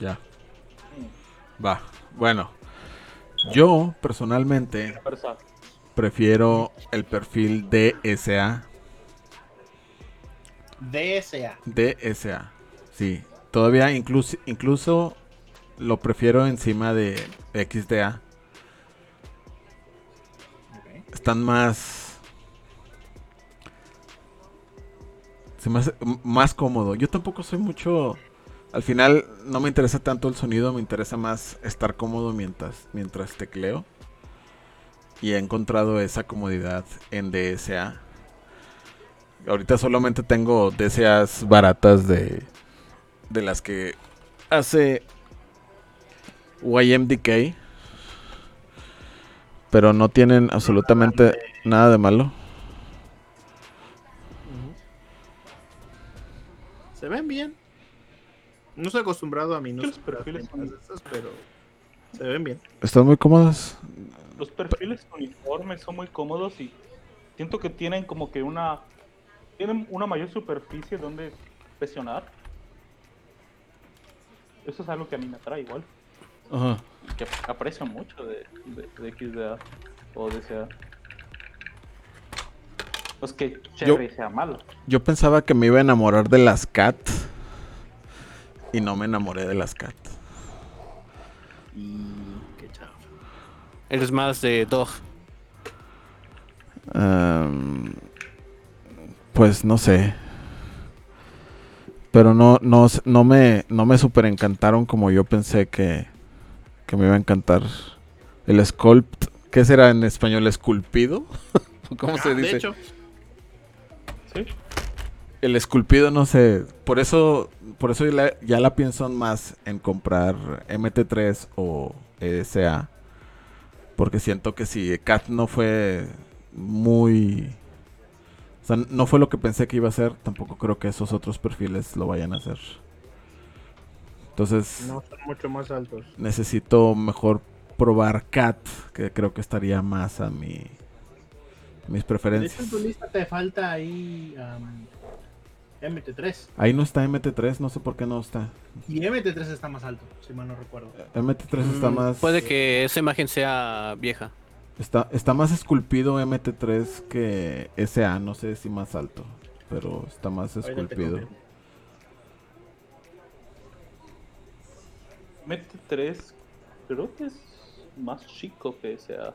Speaker 1: ya. Va. Bueno. Yo, personalmente, prefiero el perfil DSA.
Speaker 3: DSA.
Speaker 1: DSA. Sí. Todavía incluso, incluso lo prefiero encima de XDA. Están más... Se me hace m- más cómodo. Yo tampoco soy mucho... Al final no me interesa tanto el sonido, me interesa más estar cómodo mientras, mientras tecleo. Y he encontrado esa comodidad en DSA. Ahorita solamente tengo DSAs baratas de, de las que hace YMDK. Pero no tienen absolutamente nada de malo.
Speaker 3: Se ven bien. No estoy acostumbrado a mí, no
Speaker 4: Los perfiles son-
Speaker 3: pero se ven bien.
Speaker 1: Están muy cómodas.
Speaker 4: Los perfiles uniformes son muy cómodos y siento que tienen como que una tienen una mayor superficie donde presionar. Eso es algo que a mí me atrae igual,
Speaker 1: Ajá.
Speaker 4: que aprecio mucho de, de, de XDA o DCA. No es que Cherry sea malo.
Speaker 1: Yo pensaba que me iba a enamorar de las CAT. Y no me enamoré de las cat.
Speaker 3: Y qué chafa.
Speaker 2: Eres más de dog.
Speaker 1: Em, pues no sé. Pero no, no, no me, no me super encantaron como yo pensé que, que me iba a encantar. El sculpt, ¿qué será en español? ¿Esculpido? ¿Cómo se
Speaker 3: Ah,
Speaker 1: dice?
Speaker 3: De hecho,
Speaker 4: Sí.
Speaker 1: El esculpido, no sé. Por eso, por eso ya la, ya la pienso más en comprar MT3 o ESA. Porque siento que si CAT no fue muy... O sea, no fue lo que pensé que iba a ser, tampoco creo que esos otros perfiles lo vayan a hacer. Entonces,
Speaker 3: no son mucho más altos.
Speaker 1: necesito mejor probar CAT, que creo que estaría más a mi... Mis
Speaker 3: De hecho,
Speaker 1: preferencias.
Speaker 3: en tu lista te falta ahí am, MT3.
Speaker 1: Ahí no está MT3, no sé por qué no está.
Speaker 3: Y MT3 está más alto, si mal no recuerdo.
Speaker 1: MT3 está
Speaker 2: Mm,
Speaker 1: más.
Speaker 2: Puede que esa imagen sea vieja.
Speaker 1: Está, está más esculpido MT3 que SA, no sé si más alto. Pero está más esculpido.
Speaker 3: confirmo.
Speaker 4: Mete 3, creo que es más chico que sea.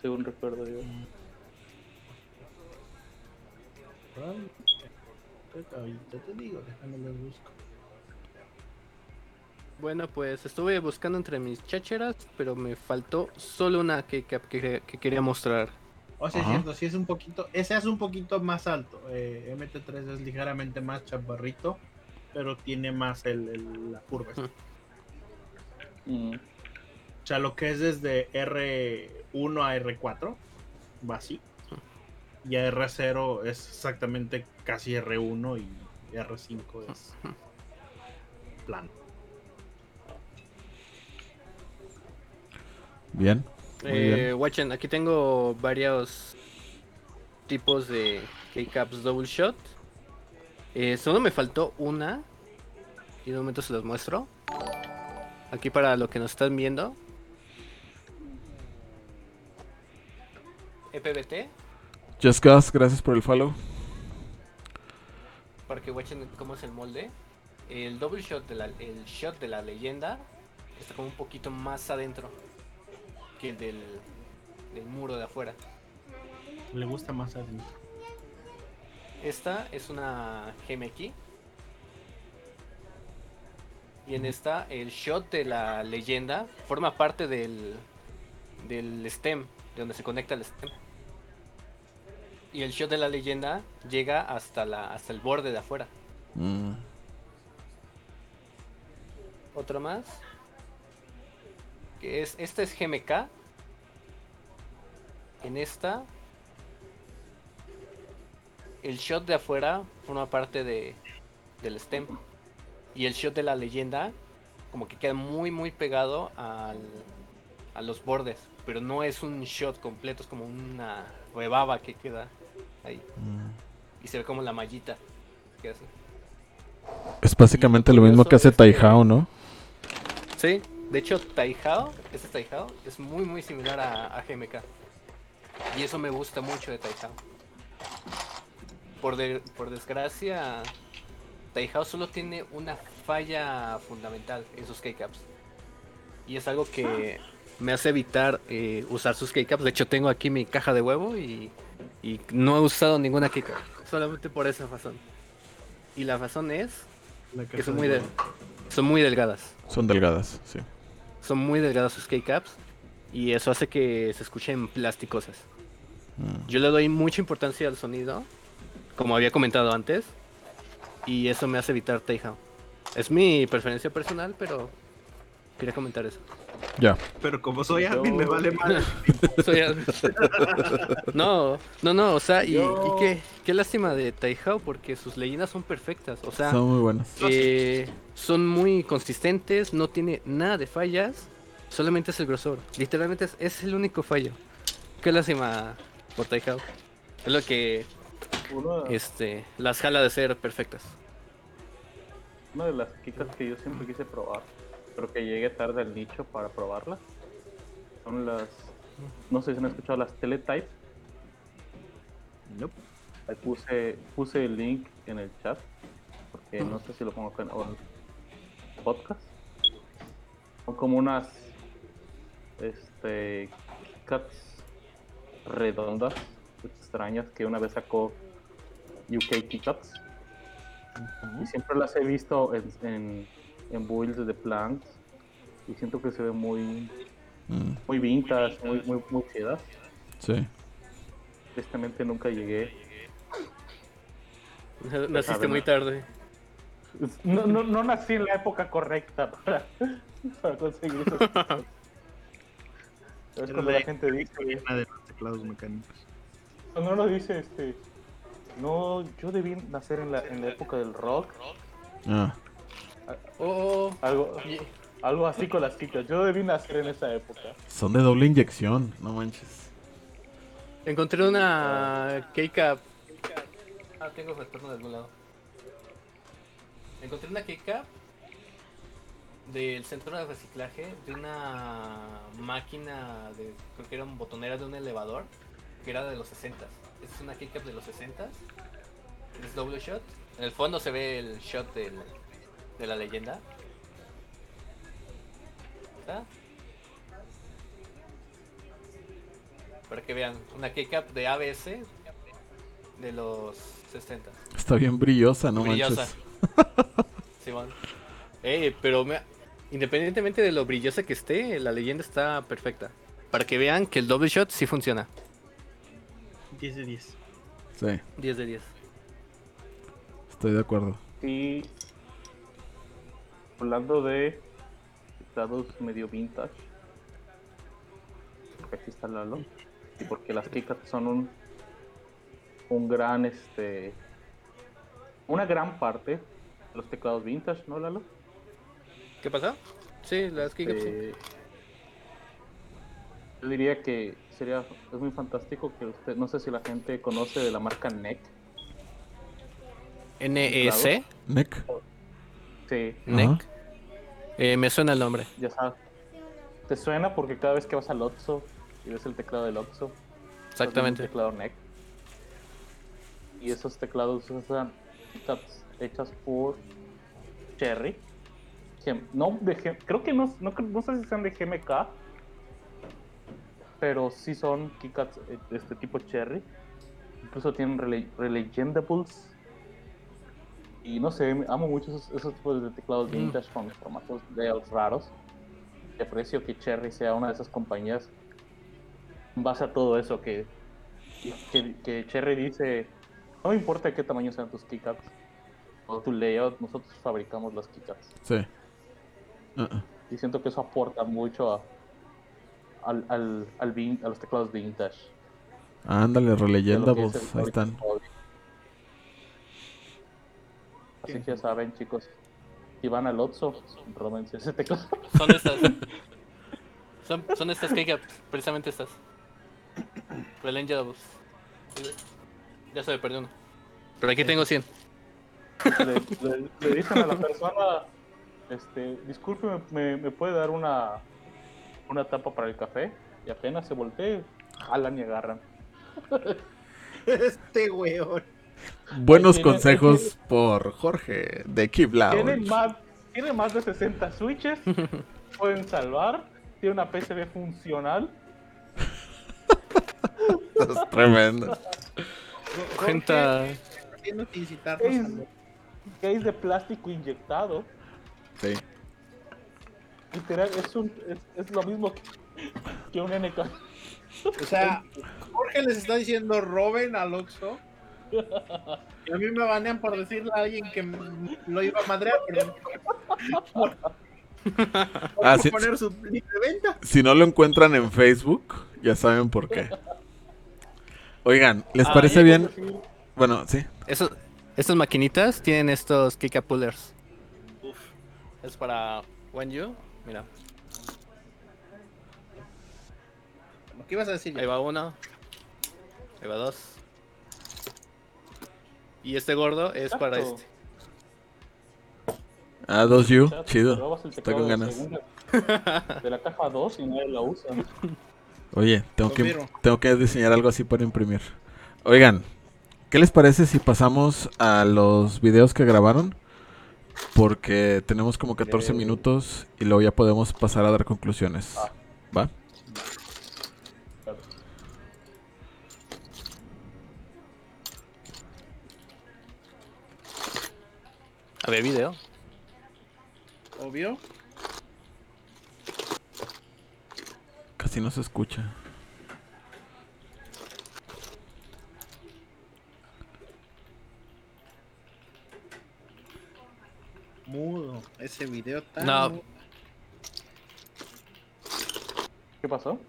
Speaker 4: Según recuerdo yo.
Speaker 3: Ahorita te digo, déjame lo busco.
Speaker 2: Bueno, pues estuve buscando entre mis chácheras, pero me faltó solo una que, que, que- que quería mostrar.
Speaker 3: O sea, es cierto, sí es un poquito, ese es un poquito más alto. eh, MT3 es ligeramente más chaparrito, pero tiene más el, el- la curva.
Speaker 4: Mm,
Speaker 3: O sea, lo que es desde R1 a R4, va así. Y a R0 es exactamente casi R1 y R5 es plano.
Speaker 1: Bien.
Speaker 2: Eh,
Speaker 1: bien.
Speaker 2: Watchen, aquí tengo varios tipos de K-Caps Double Shot. Eh, solo me faltó una. Y de un momento se los muestro. Aquí para lo que nos están viendo. EPBT,
Speaker 1: Just Gus, gracias por el follow.
Speaker 2: para que watchen cómo es el molde. El double shot de la, el shot de la leyenda está como un poquito más adentro que el del, del muro de afuera.
Speaker 3: Le gusta más adentro.
Speaker 2: Esta es una GMX. Y en esta, el shot de la leyenda forma parte del, del stem, de donde se conecta el stem. Y el shot de la leyenda llega hasta, la, hasta el borde de afuera.
Speaker 1: Mm,
Speaker 2: Otra más. Es, esta es GMK. En esta. El shot de afuera forma parte de, del stem. Y el shot de la leyenda como que queda muy muy pegado al, a los bordes. Pero no es un shot completo, es como una rebaba que queda ahí.
Speaker 1: mm.
Speaker 2: Y se ve como la mallita. que hace.
Speaker 1: Es básicamente lo
Speaker 2: lo
Speaker 1: mismo que hace Taihao, ¿no?
Speaker 2: Sí, de hecho Taihao, este Taihao es muy muy similar a, a GMK. Y eso me gusta mucho de Taihao. Por, de- por desgracia, Taihao solo tiene una falla fundamental en sus K-Caps. Y es algo que me hace evitar eh, usar sus K-Caps. De hecho tengo aquí mi caja de huevo y, y no he usado ninguna K-Cap. Solamente por esa razón. Y la razón es que son muy, de- son muy delgadas.
Speaker 1: Son delgadas, sí.
Speaker 2: Son muy delgadas sus K-Caps y eso hace que se escuchen plásticosas.
Speaker 1: Mm.
Speaker 2: Yo le doy mucha importancia al sonido, como había comentado antes, y eso me hace evitar Taihao. Es mi preferencia personal, pero quería comentar eso.
Speaker 1: Ya.
Speaker 3: Pero como soy
Speaker 4: Yo-
Speaker 3: admin, me vale mal.
Speaker 2: Soy al- no, no, no, o sea, y,
Speaker 4: Yo-
Speaker 2: y qué, qué lástima de Taihao porque sus leyendas son perfectas, o sea,
Speaker 1: Son muy buenas.
Speaker 2: eh, son muy consistentes, no tiene nada de fallas, solamente es el grosor. Literalmente es, es el único fallo. Qué lástima por Taihao. Es lo que
Speaker 4: Una,
Speaker 2: este, las jala de ser perfectas.
Speaker 4: una de las kikas que yo siempre quise probar, pero que llegué tarde al nicho para probarlas, son las. No sé si han escuchado las Teletype. Ahí puse, puse el link en el chat, porque no sé si lo pongo acá. en- o podcast. Son como unas este cats redondas, extrañas que una vez sacó UK Keycats. Y siempre las he visto en, en, en builds de plants. Y siento que se ven muy,
Speaker 1: Mm,
Speaker 4: muy vintage, muy, muy, muy
Speaker 1: sí.
Speaker 4: Tristemente nunca llegué.
Speaker 2: Naciste muy tarde.
Speaker 4: No, no, no nací en la época correcta para, para conseguir esas cosas. Es cuando
Speaker 3: la
Speaker 4: gente dice,
Speaker 3: Una de los teclados mecánicos.
Speaker 4: cuando uno dice, este, no, yo debí nacer en la, en la época del rock,
Speaker 1: Ah,
Speaker 2: Oh,
Speaker 4: algo,
Speaker 2: y-
Speaker 4: algo así con las chicas, yo debí nacer en esa época.
Speaker 1: son de doble inyección, no manches.
Speaker 2: encontré una K-Cap. Ah, tengo retorno de algún lado. Encontré una K-Cap del centro de reciclaje de una máquina de creo que era un botonera de un elevador que era de los 60 es una K-Cap de los 60 es doble shot en el fondo se ve el shot del, de la leyenda ¿Está? para que vean una K-Cap de ABS de los 60
Speaker 1: Está bien brillosa, no
Speaker 2: brillosa.
Speaker 1: manches.
Speaker 2: Simón. Eh, pero me- independientemente de lo brillosa que esté, la leyenda está perfecta. Para que vean que el double shot sí funciona.
Speaker 3: 10 de 10.
Speaker 1: Sí,
Speaker 2: 10 de 10.
Speaker 1: estoy de acuerdo.
Speaker 4: Y hablando de teclados medio vintage, aquí está Lalo, y porque las Keycats son un, un gran, este, una gran parte de los teclados vintage, ¿no, Lalo?
Speaker 2: ¿Qué pasa? Sí, las keycaps. sí.
Speaker 4: Eh, yo diría que sería, es muy fantástico que usted, no sé si la gente conoce de la marca NEC.
Speaker 2: NEC.
Speaker 1: Nick.
Speaker 4: Sí,
Speaker 2: NEC. Eh, me suena el nombre.
Speaker 4: ya sabes. Te suena porque cada vez que vas al Oxxo y ves el teclado del Oxxo,
Speaker 2: Exactamente.
Speaker 4: Teclado NEC. Y esos teclados están hechas- hechas por Cherry. No, de creo que no, no, no sé si sean de GMK, pero sí son keycaps eh, de este tipo Cherry. Incluso tienen rele- relegendables. Y no sé, amo mucho esos, esos tipos de teclados
Speaker 2: Mm.
Speaker 4: vintage con formatos layouts raros. Y aprecio que Cherry sea una de esas compañías en base a todo eso que, que, que Cherry dice, no me importa de qué tamaño sean tus keycaps o tu layout, nosotros fabricamos las keycaps.
Speaker 1: Sí. Ah.
Speaker 4: Y siento que eso aporta mucho a, al, al, al vin- a los teclados vintage.
Speaker 1: Ándale,
Speaker 4: de lo que es
Speaker 1: Releyendables,
Speaker 4: el
Speaker 1: ahí están.
Speaker 4: Así que ya saben, chicos, si van al Otso, róbense ese teclado.
Speaker 2: Son estas. son, son estas keycaps. Precisamente estas. Relenjables. Ya se me perdió uno. Pero aquí tengo 100.
Speaker 4: le, le- le dicen a la persona, este, disculpe, ¿me, me puede dar una, una tapa para el café? Y apenas se voltee, jalan y agarran.
Speaker 3: Este weón.
Speaker 1: Buenos
Speaker 4: tiene-
Speaker 1: consejos por Jorge de Keep
Speaker 4: Tienen
Speaker 1: Loud.
Speaker 4: más, tiene más de 60 switches, pueden salvar, tiene una PCB funcional.
Speaker 1: Es tremendo.
Speaker 2: Gente.
Speaker 4: Case, de plástico inyectado.
Speaker 1: Sí.
Speaker 4: Literal, es, un, es, es lo mismo que, que un NK.
Speaker 3: O sea, Jorge les está diciendo roben al Oxxo. Y a mí me banean por decirle a alguien que lo iba a madrear, pero. Por, por
Speaker 1: Ah, sí.
Speaker 3: poner su de venta.
Speaker 1: Si no lo encuentran en Facebook, ya saben por qué. Oigan, ¿les
Speaker 2: Ah,
Speaker 1: parece bien? Bueno, sí.
Speaker 2: Esos- estas maquinitas tienen estos keycap pullers. Es para When You. Mira,
Speaker 3: que ibas a decir.
Speaker 2: ahí va uno. Ahí va dos. Y este gordo es para este.
Speaker 1: Ah, dos you.
Speaker 4: O sea, te
Speaker 1: Chido.
Speaker 4: teclado
Speaker 1: con
Speaker 4: de
Speaker 1: ganas.
Speaker 4: segunda- De la caja 2 y nadie la usa.
Speaker 1: Oye, tengo que, tengo que diseñar algo así para imprimir. Oigan, ¿qué les parece si pasamos a los videos que grabaron? Porque tenemos como 14
Speaker 4: Eh.
Speaker 1: minutos y luego ya podemos pasar a dar conclusiones.
Speaker 4: Ah.
Speaker 1: ¿Va?
Speaker 2: A ver, video.
Speaker 3: Obvio.
Speaker 1: Casi no se escucha.
Speaker 3: Mudo. Ese video tan.
Speaker 2: No.
Speaker 3: mudo.
Speaker 4: ¿Qué pasó?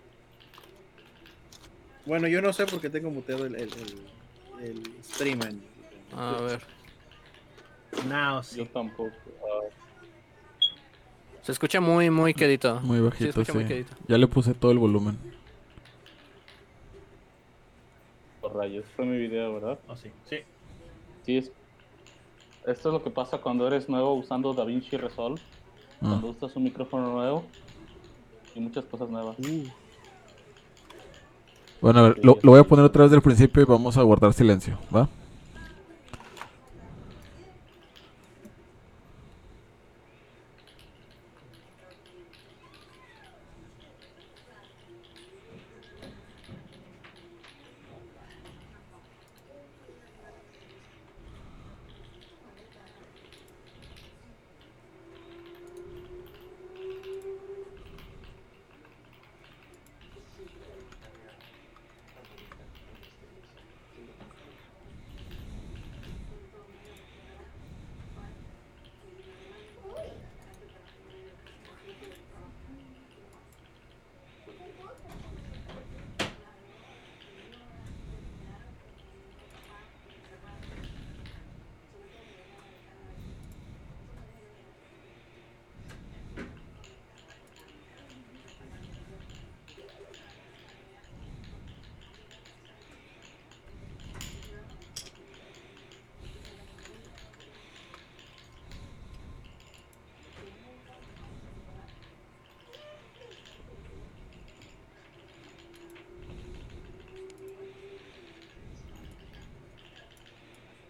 Speaker 3: Bueno, yo no sé porque tengo muteado el, el, el, el stream. En,
Speaker 2: A ver.
Speaker 3: Now,
Speaker 4: Yo
Speaker 3: sí.
Speaker 4: tampoco. Ah,
Speaker 2: Se escucha muy, muy quedito.
Speaker 1: Muy
Speaker 2: Sí,
Speaker 1: bajito,
Speaker 2: escucha muy
Speaker 1: sí.
Speaker 2: quedito.
Speaker 1: Ya le puse todo el volumen.
Speaker 4: por rayos. Fue mi video, ¿verdad?
Speaker 3: Oh, sí. Sí.
Speaker 4: Sí, es. Esto es lo que pasa cuando eres nuevo usando DaVinci Resolve.
Speaker 1: Ah.
Speaker 4: Cuando usas un micrófono nuevo. Y muchas cosas nuevas.
Speaker 3: Uh,
Speaker 1: Bueno, a ver, lo, lo voy a poner otra vez del principio y vamos a guardar silencio, ¿va?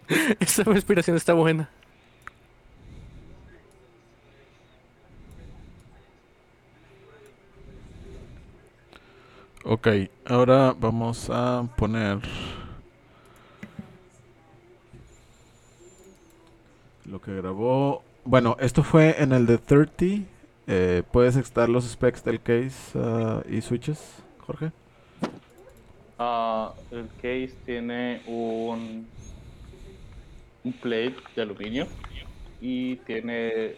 Speaker 2: Esta respiración está buena.
Speaker 1: Ok, ahora vamos a poner lo que grabó. Bueno, esto fue en el de 30. Eh, ¿Puedes extraer los specs del case ah, y switches, Jorge?
Speaker 4: Ah, el case tiene un, un plate de aluminio y tiene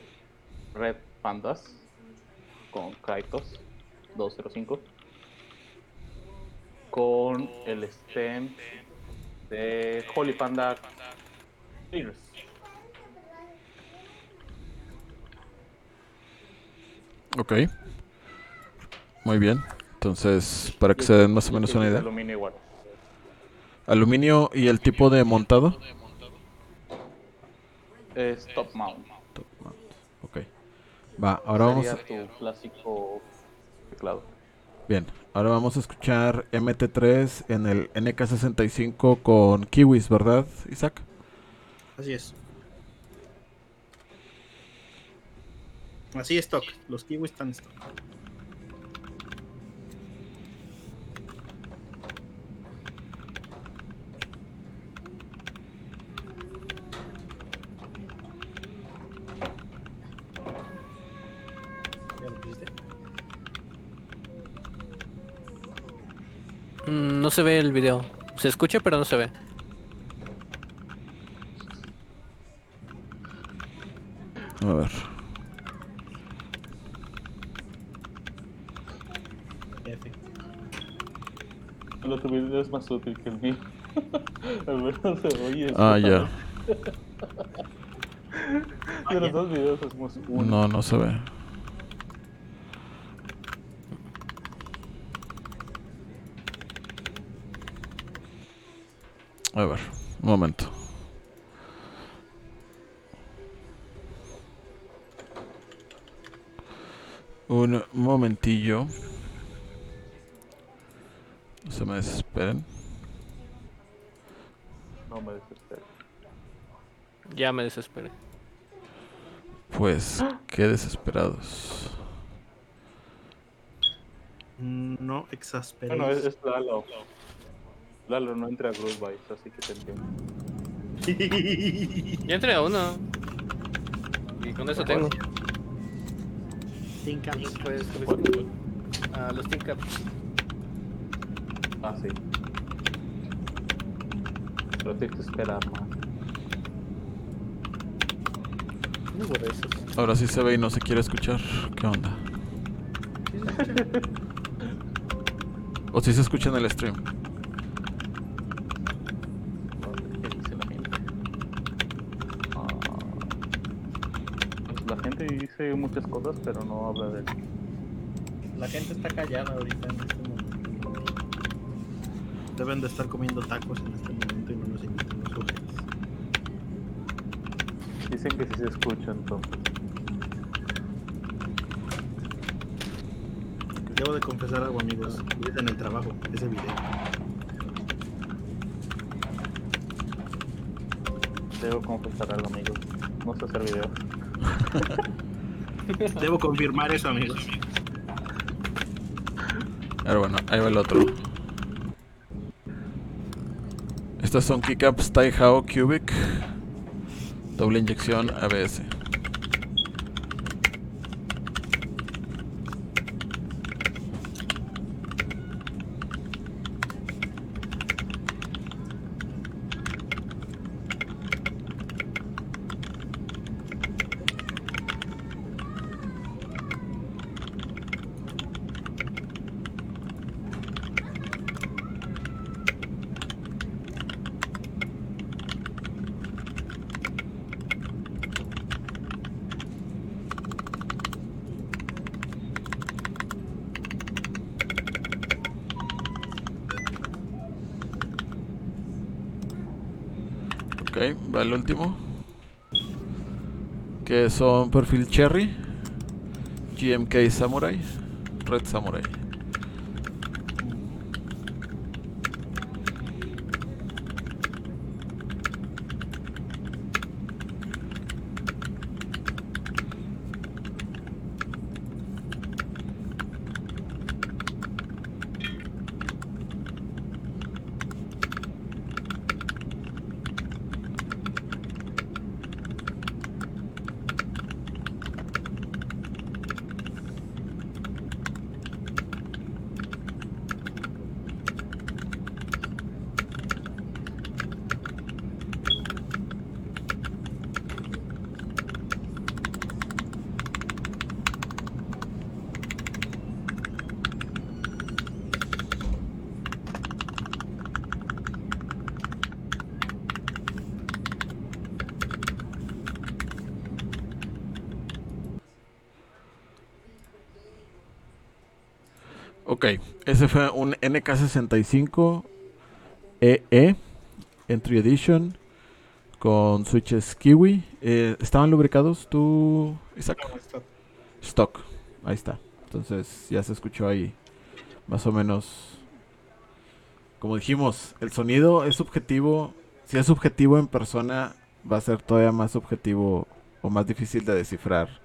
Speaker 4: Red Pandas con Kaitos 205 con el stem de Holy Panda.
Speaker 1: Ok. Muy bien. Entonces, para que se den más o menos una
Speaker 4: de
Speaker 1: idea.
Speaker 4: aluminio igual.
Speaker 1: Aluminio y el tipo de montado.
Speaker 4: Es top mount.
Speaker 1: Top mount. Ok. Va, ahora vamos a...
Speaker 4: tu clásico teclado.
Speaker 1: Bien, ahora vamos a escuchar MT3 en el NK65 con Kiwis, ¿verdad, Isaac?
Speaker 3: así es. Así es stock. Los kiwis están stock.
Speaker 2: No se ve el video. Se escucha, pero no se ve.
Speaker 1: A ver.
Speaker 4: El otro video es más útil que el mío. Al menos se oye.
Speaker 1: Ah, ya.
Speaker 4: De los dos videos hacemos uno.
Speaker 1: No, no se ve. A ver, un momento. Un momentillo. No se me desesperen.
Speaker 4: No me desespero.
Speaker 2: Ya me desesperé.
Speaker 1: Pues, qué desesperados.
Speaker 3: No exasperéis.
Speaker 4: Bueno, es, es Lalo. Lalo no entra a Groove Bites, así que te entiendo.
Speaker 2: Ya entré a uno. Y con eso tengo.
Speaker 3: Think I'm-
Speaker 2: Pues, a los Team Caps.
Speaker 4: Ah, sí. Pero tienes que esperar más.
Speaker 1: Ahora sí se ve y no se quiere escuchar. ¿Qué onda? ¿O si se escucha en el stream?
Speaker 4: ¿Qué dice la gente? Ah, pues la gente dice muchas cosas, pero no habla de
Speaker 3: La gente está callada ahorita en este momento. Deben de estar comiendo tacos en este momento y no nos invitan los sujetos.
Speaker 4: Dicen que sí se escucha, entonces.
Speaker 3: Debo de confesar algo, amigos. Es en el trabajo, ese video.
Speaker 4: Debo confesar algo, amigos. No sé hacer videos.
Speaker 3: Debo confirmar eso, amigos.
Speaker 1: Pero bueno, ahí va el otro. Estas son kickups Taihao Cubic. Doble inyección ABS. Ok, va el último. Que son perfil Cherry, GMK Samurai, Red Samurai. Ok, ese fue un NK65 EE Entry Edition con switches Kiwi. Eh, ¿Estaban lubricados tú, Isaac? Stock, ahí está. Entonces ya se escuchó ahí más o menos. Como dijimos, el sonido es subjetivo. Si es subjetivo en persona, va a ser todavía más subjetivo o más difícil de descifrar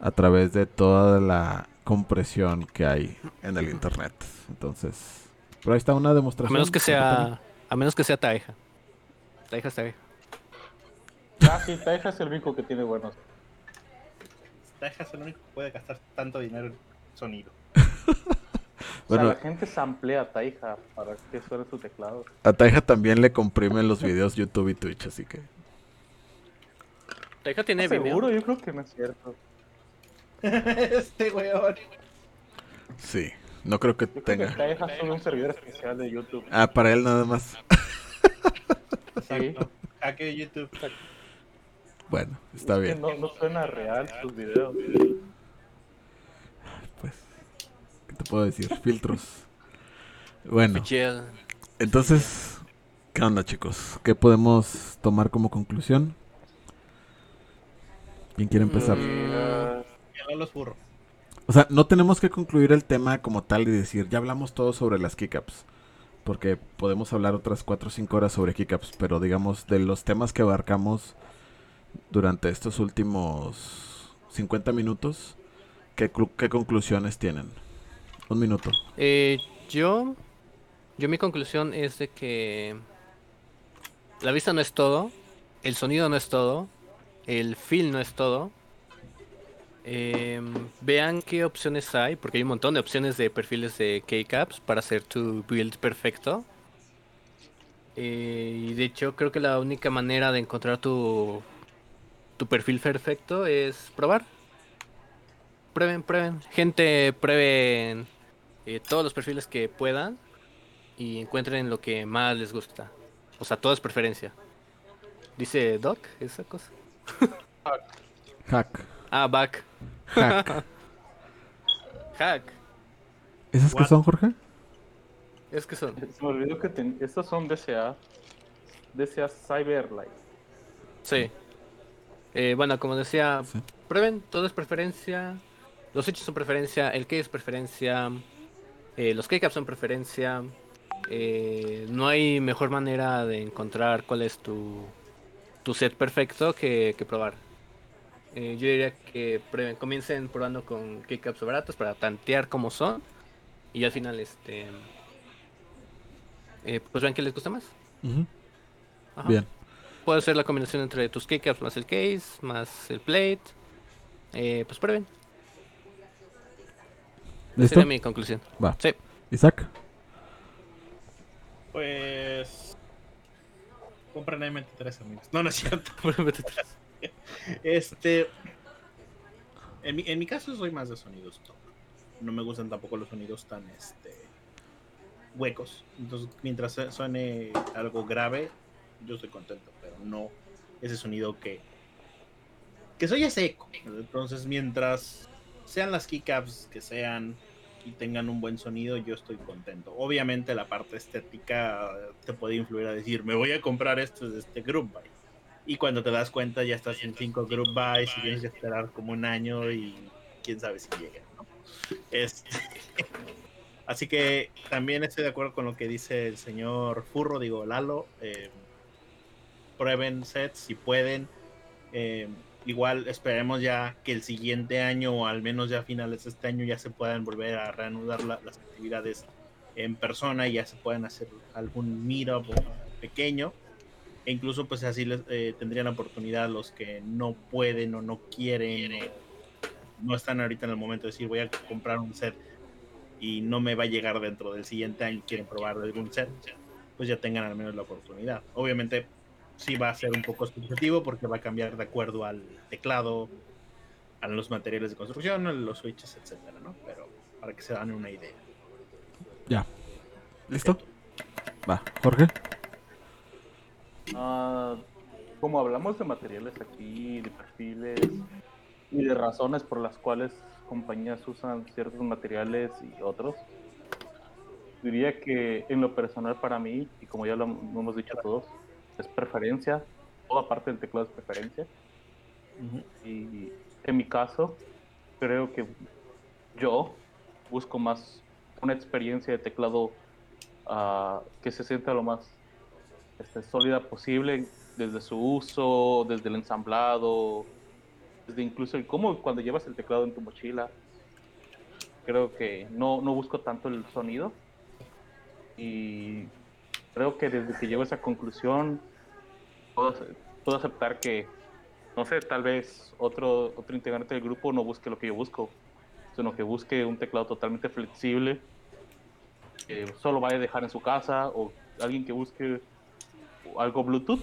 Speaker 1: a través de toda la compresión que hay en el internet. Entonces, pero ahí está una
Speaker 2: A
Speaker 1: demostración.
Speaker 2: menos que sea. A menos que sea Taeja. Taeja es Taeja.
Speaker 4: Ah, sí, Taeja es el único que tiene buenos.
Speaker 3: Taeja es el único que puede gastar tanto dinero en sonido.
Speaker 4: O
Speaker 1: Bueno.
Speaker 4: sea, la gente samplea Taija para que suene su teclado.
Speaker 1: A Taija también le comprimen los videos YouTube y Twitch, así que
Speaker 2: Taeja tiene video.
Speaker 4: Seguro, yo creo que no es cierto.
Speaker 3: este weón.
Speaker 1: sí, no creo que
Speaker 4: Yo creo que
Speaker 1: tenga.
Speaker 4: Solo un servidor especial de YouTube.
Speaker 1: Ah, para él nada más.
Speaker 4: Sí.
Speaker 3: Hackeo YouTube.
Speaker 1: Bueno, está
Speaker 4: Es que
Speaker 1: bien.
Speaker 4: no, no suena real sus videos.
Speaker 1: Pues, ¿qué te puedo decir? Filtros. Bueno, entonces, ¿qué onda, chicos? ¿Qué podemos tomar como conclusión? ¿Quién quiere empezar?
Speaker 2: Mm,
Speaker 3: no los burro.
Speaker 1: O sea, no tenemos que concluir el tema como tal y decir, ya hablamos todo sobre las kickups. Porque podemos hablar otras 4 o 5 horas sobre kickups, pero digamos, de los temas que abarcamos, durante estos últimos 50 minutos, ¿qué, qué conclusiones tienen? Un minuto.
Speaker 2: Eh, yo, yo mi conclusión es de que la vista no es todo, el sonido no es todo, el feel no es todo. Em, vean qué opciones hay, porque hay un montón de opciones de perfiles de keycaps para hacer tu build perfecto. Eh, y de hecho creo que la única manera de encontrar tu, tu perfil perfecto es probar. Prueben, prueben. Gente, prueben eh, todos los perfiles que puedan y encuentren lo que más les gusta. O sea, todo es preferencia. Dice Doc, esa cosa.
Speaker 1: Hack.
Speaker 2: Ah, back.
Speaker 1: Hack.
Speaker 2: Hack.
Speaker 1: ¿Esas qué
Speaker 3: What?
Speaker 1: son, Jorge?
Speaker 2: Es que son.
Speaker 4: Se me olvidó que ten- estos son DCA. DCA Cyberlight.
Speaker 2: Sí. Eh, bueno, como decía,
Speaker 1: Sí.
Speaker 2: prueben, todo es preferencia. Los hechos son preferencia, el key es preferencia, eh, los keycaps son preferencia. eh, no hay mejor manera de encontrar cuál es tu, tu set perfecto que, que probar. Eh, yo diría que prueben, comiencen probando con keycaps baratos para tantear cómo son. Y al final, este. eh, pues vean qué les gusta más.
Speaker 1: Ujú.
Speaker 2: Ajá.
Speaker 1: Bien.
Speaker 2: Puede ser la combinación entre tus keycaps más el case, más el plate. Eh, pues prueben. Esa
Speaker 1: ¿Listo?
Speaker 2: sería mi conclusión.
Speaker 1: Va.
Speaker 2: Sí.
Speaker 1: Isaac.
Speaker 3: Pues. Compren M23, amigos. No, no es cierto. Este. En mi, en mi caso soy más de sonidos top. No me gustan tampoco los sonidos tan este huecos. Entonces, mientras suene algo grave, yo estoy contento, pero no ese sonido que que soy ese eco. Entonces, mientras sean las keycaps que sean y tengan un buen sonido, yo estoy contento. Obviamente la parte estética te puede influir a decir, me voy a comprar esto de este group. Y cuando te das cuenta ya estás en cinco group buys y tienes que esperar como un año y quién sabe si lleguen, ¿no? Este, Así que también estoy de acuerdo con lo que dice el señor Furro, digo Lalo. eh, prueben sets si pueden. Eh, igual esperemos ya que el siguiente año o al menos ya a finales de este año ya se puedan volver a reanudar la- las actividades en persona y ya se puedan hacer algún meetup pequeño e incluso pues así les, eh, tendrían oportunidad los que no pueden o no quieren o no están ahorita en el momento de decir voy a comprar un set y no me va a llegar dentro del siguiente año y quieren probar algún set pues ya tengan al menos la oportunidad obviamente sí va a ser un poco subjetivo porque va a cambiar de acuerdo al teclado a los materiales de construcción a los switches etcétera no pero para que se dan una idea
Speaker 1: Ya. ¿Listo? Va. Jorge.
Speaker 4: Ah, como hablamos de materiales aquí, de perfiles y de razones por las cuales compañías usan ciertos materiales y otros, diría que en lo personal para mí, y como ya lo lo hemos dicho todos, es preferencia, toda parte del teclado es preferencia. Y en mi caso, creo que yo busco más una experiencia de teclado ah, que se sienta lo más sólida posible desde su uso, desde el ensamblado, desde incluso el cómo cuando llevas el teclado en tu mochila. Creo que no, no busco tanto el sonido y creo que desde que llego a esa conclusión puedo, puedo aceptar que, no sé, tal vez otro, otro integrante del grupo no busque lo que yo busco, sino que busque un teclado totalmente flexible que solo vaya a dejar en su casa o alguien que busque algo Bluetooth.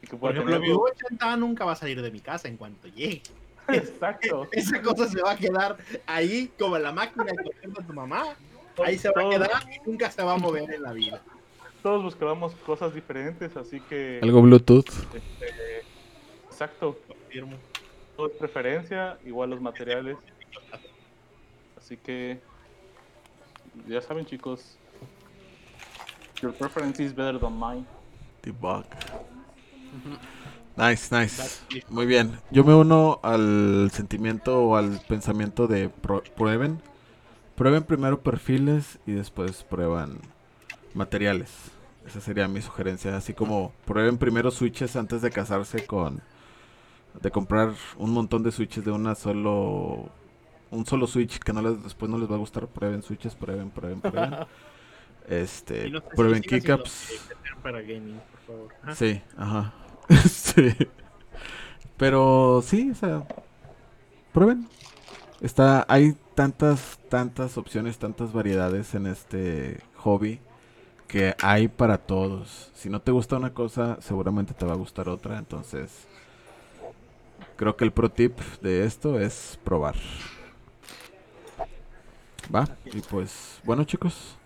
Speaker 4: Que
Speaker 3: por ejemplo mi
Speaker 4: tenerlo.
Speaker 3: V80 nunca va a salir de mi casa en cuanto llegue
Speaker 4: Exacto.
Speaker 3: esa cosa se va a quedar ahí como la máquina que tu mamá. Ahí se va a quedar y nunca se va a mover en la vida.
Speaker 4: Todos buscábamos cosas diferentes, así que.
Speaker 1: Algo Bluetooth.
Speaker 4: este, exacto.
Speaker 3: Confirmo.
Speaker 4: Todo es preferencia, igual los materiales. Así que. Ya saben, chicos. Your preference is better than mine.
Speaker 1: Debug. Nice, nice. Muy bien. Yo me uno al sentimiento o al pensamiento de pro- prueben. Prueben primero perfiles y después prueban materiales. Esa sería mi sugerencia. Así como prueben primero switches antes de casarse con... De comprar un montón de switches de una solo... Un solo switch que no les, después no les va a gustar. Prueben switches, prueben, prueben, prueben. Este,
Speaker 3: Y no sé si
Speaker 1: prueben
Speaker 3: que meter para gaming, por favor.
Speaker 1: Sí, ajá. sí. Pero sí, o sea, prueben. Está, hay tantas, tantas opciones, tantas variedades en este hobby que hay para todos. Si no te gusta una cosa, seguramente te va a gustar otra. Entonces, creo que el pro tip de esto es probar. Va, y pues, bueno chicos,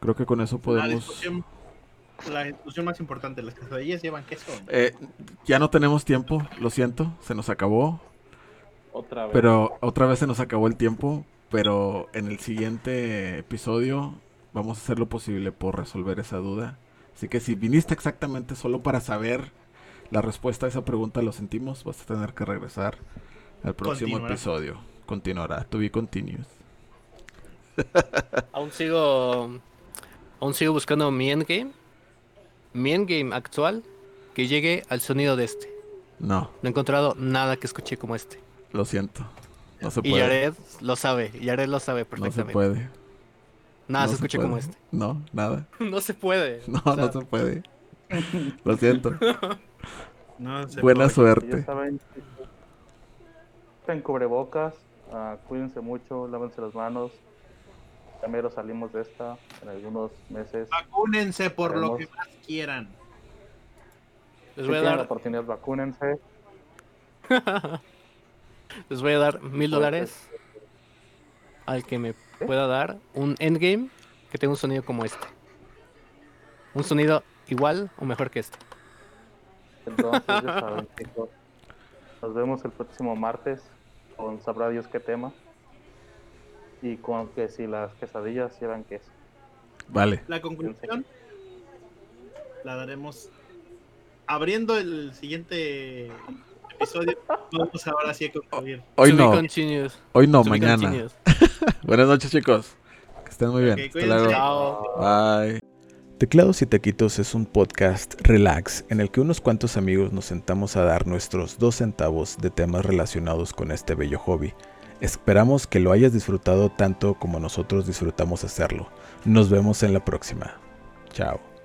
Speaker 1: creo que con eso
Speaker 3: La
Speaker 1: podemos...
Speaker 3: discusión, la discusión más importante, las quesadillas llevan queso.
Speaker 1: Eh, ya no tenemos tiempo, lo siento, se nos acabó.
Speaker 4: Otra vez.
Speaker 1: Pero otra vez se nos acabó el tiempo. Pero en el siguiente episodio vamos a hacer lo posible por resolver esa duda. Así que si viniste exactamente solo para saber la respuesta a esa pregunta, lo sentimos, vas a tener que regresar al próximo
Speaker 3: Continuará.
Speaker 1: episodio. Continuará, to be continuous.
Speaker 2: Aún sigo. Aún sigo buscando mi endgame. Mi endgame actual. Que llegue al sonido de este.
Speaker 1: No,
Speaker 2: No he encontrado nada que escuche como este.
Speaker 1: lo siento. No se
Speaker 2: Y
Speaker 1: puede.
Speaker 2: Yared lo sabe. Yared lo sabe
Speaker 1: No se
Speaker 2: perfectamente.
Speaker 1: puede.
Speaker 2: Nada
Speaker 1: No
Speaker 2: se escucha como este.
Speaker 1: No, nada.
Speaker 2: no se puede.
Speaker 1: No,
Speaker 2: O sea,
Speaker 1: no se puede. Lo siento.
Speaker 3: No se
Speaker 1: Buena
Speaker 3: puede.
Speaker 1: Suerte.
Speaker 4: saben, en cubrebocas, ah, cuídense mucho, lávense las manos. Primero salimos de esta en algunos meses.
Speaker 3: Vacúnense por lo que más quieran.
Speaker 2: Les
Speaker 4: Si
Speaker 2: voy a
Speaker 4: tienen la
Speaker 2: dar,
Speaker 4: oportunidad, vacúnense.
Speaker 2: les voy a dar mil dólares al que me pueda dar un endgame que tenga un sonido como este. Un sonido igual o mejor que este.
Speaker 4: Entonces, ya saben, chicos. Nos vemos el próximo martes con sabrá Dios qué tema. Y con que si las quesadillas llevan queso.
Speaker 1: Vale.
Speaker 3: La conclusión la daremos abriendo el siguiente episodio. Vamos ahora sí a concluir.
Speaker 1: Hoy no, hoy no, mañana. Buenas noches, chicos. Que estén muy bien. Hasta luego. Bye. Teclados y Taquitos es un podcast relax en el que unos cuantos amigos nos sentamos a dar nuestros dos centavos de temas relacionados con este bello hobby. Esperamos que lo hayas disfrutado tanto como nosotros disfrutamos hacerlo. Nos vemos en la próxima. Chao.